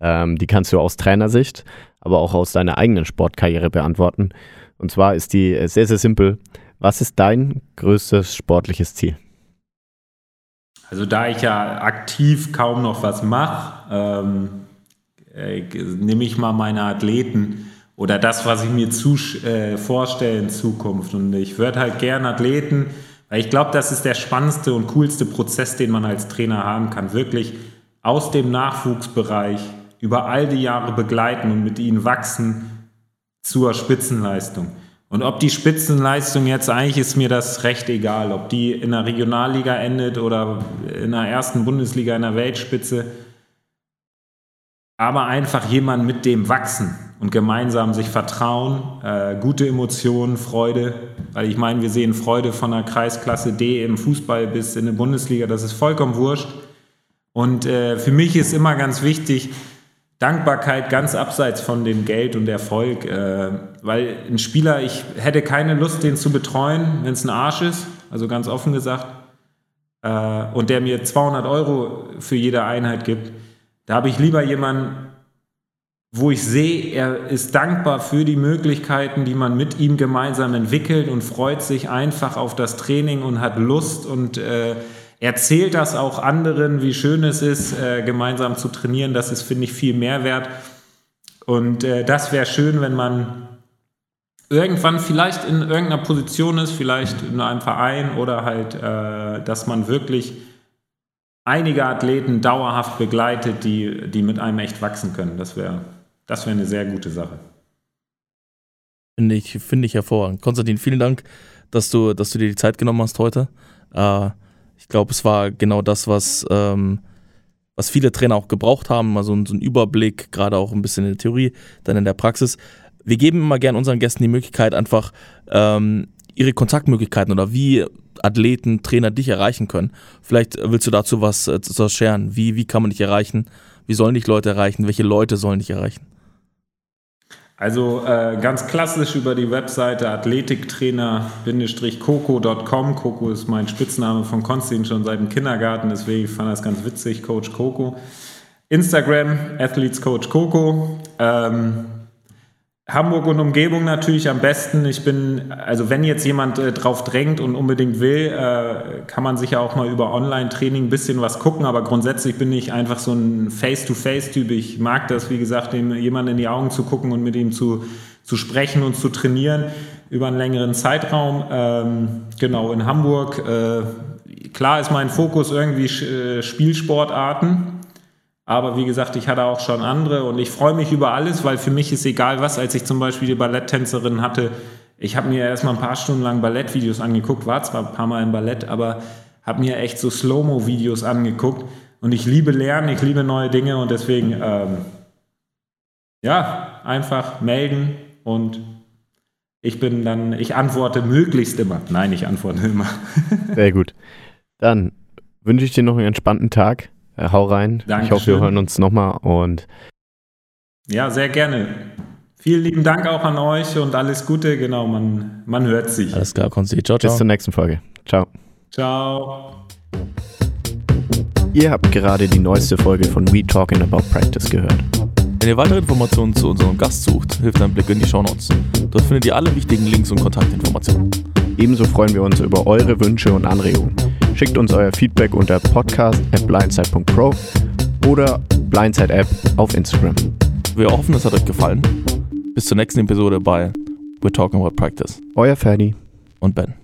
Ähm, die kannst du aus Trainersicht, aber auch aus deiner eigenen Sportkarriere beantworten. Und zwar ist die sehr, sehr simpel. Was ist dein größtes sportliches Ziel? Also da ich ja aktiv kaum noch was mache, ähm, äh, nehme ich mal meine Athleten oder das, was ich mir zu, äh, vorstelle in Zukunft. Und ich würde halt gerne Athleten, weil ich glaube, das ist der spannendste und coolste Prozess, den man als Trainer haben kann. Wirklich aus dem Nachwuchsbereich über all die Jahre begleiten und mit ihnen wachsen zur Spitzenleistung. Und ob die Spitzenleistung jetzt, eigentlich ist mir das recht egal, ob die in der Regionalliga endet oder in der ersten Bundesliga in der Weltspitze. Aber einfach jemand mit dem wachsen und gemeinsam sich vertrauen, äh, gute Emotionen, Freude. Weil ich meine, wir sehen Freude von der Kreisklasse D im Fußball bis in der Bundesliga, das ist vollkommen wurscht. Und äh, für mich ist immer ganz wichtig, Dankbarkeit ganz abseits von dem Geld und Erfolg, äh, weil ein Spieler, ich hätte keine Lust, den zu betreuen, wenn es ein Arsch ist, also ganz offen gesagt, äh, und der mir 200 Euro für jede Einheit gibt. Da habe ich lieber jemanden, wo ich sehe, er ist dankbar für die Möglichkeiten, die man mit ihm gemeinsam entwickelt und freut sich einfach auf das Training und hat Lust und äh, erzählt das auch anderen, wie schön es ist, äh, gemeinsam zu trainieren. Das ist, finde ich, viel Mehrwert. Und äh, das wäre schön, wenn man irgendwann vielleicht in irgendeiner Position ist, vielleicht in einem Verein oder halt, äh, dass man wirklich einige Athleten dauerhaft begleitet, die, die mit einem echt wachsen können. Das wäre das wär eine sehr gute Sache. Finde ich, finde ich hervorragend. Konstantin, vielen Dank, dass du, dass du dir die Zeit genommen hast heute. Äh, ich glaube, es war genau das, was, ähm, was viele Trainer auch gebraucht haben, mal so, ein, Überblick, gerade auch ein bisschen in der Theorie, dann in der Praxis. Wir geben immer gerne unseren Gästen die Möglichkeit, einfach ähm, ihre Kontaktmöglichkeiten oder wie Athleten, Trainer dich erreichen können. Vielleicht willst du dazu was, äh, was scheren. Wie, wie kann man dich erreichen? Wie sollen dich Leute erreichen? Welche Leute sollen dich erreichen? Also äh, ganz klassisch über die Webseite athletiktrainer-coco.com. Coco ist mein Spitzname von Konstantin schon seit dem Kindergarten, deswegen fand das ganz witzig, Coach Coco. Instagram, Athletes Coach Coco. Ähm, Hamburg und Umgebung natürlich am besten. Ich bin, also wenn jetzt jemand äh, drauf drängt und unbedingt will, äh, kann man sicher auch mal über Online-Training ein bisschen was gucken, aber grundsätzlich bin ich einfach so ein Face-to-Face-Typ. Ich mag das, wie gesagt, dem jemand in die Augen zu gucken und mit ihm zu, zu sprechen und zu trainieren über einen längeren Zeitraum. Ähm, genau, in Hamburg. Äh, klar ist mein Fokus irgendwie äh, Spielsportarten. Aber wie gesagt, ich hatte auch schon andere und ich freue mich über alles, weil für mich ist egal was, als ich zum Beispiel die Balletttänzerin hatte. Ich habe mir erstmal ein paar Stunden lang Ballettvideos angeguckt, war zwar ein paar Mal im Ballett, aber habe mir echt so Slow-Mo-Videos angeguckt und ich liebe Lernen, ich liebe neue Dinge und deswegen, ähm, ja, einfach melden und ich bin dann, ich antworte möglichst immer. Nein, ich antworte immer. Sehr gut. Dann wünsche ich dir noch einen entspannten Tag. Äh, hau rein. Dankeschön. Ich hoffe, wir hören uns nochmal und. Ja, sehr gerne. Vielen lieben Dank auch an euch und alles Gute. Genau, man, man hört sich. Alles klar, Konsti. Ciao, ciao. Bis zur nächsten Folge. Ciao. Ciao. Ihr habt gerade die neueste Folge von We Talking About Practice gehört. Wenn ihr weitere Informationen zu unserem Gast sucht, hilft ein Blick in die Shownotes. Dort findet ihr alle wichtigen Links und Kontaktinformationen. Ebenso freuen wir uns über eure Wünsche und Anregungen. Schickt uns euer Feedback unter podcast.blindside.pro oder Blindside App auf Instagram. Wir hoffen, es hat euch gefallen. Bis zur nächsten Episode bei We're Talking About Practice. Euer Ferdi und Ben.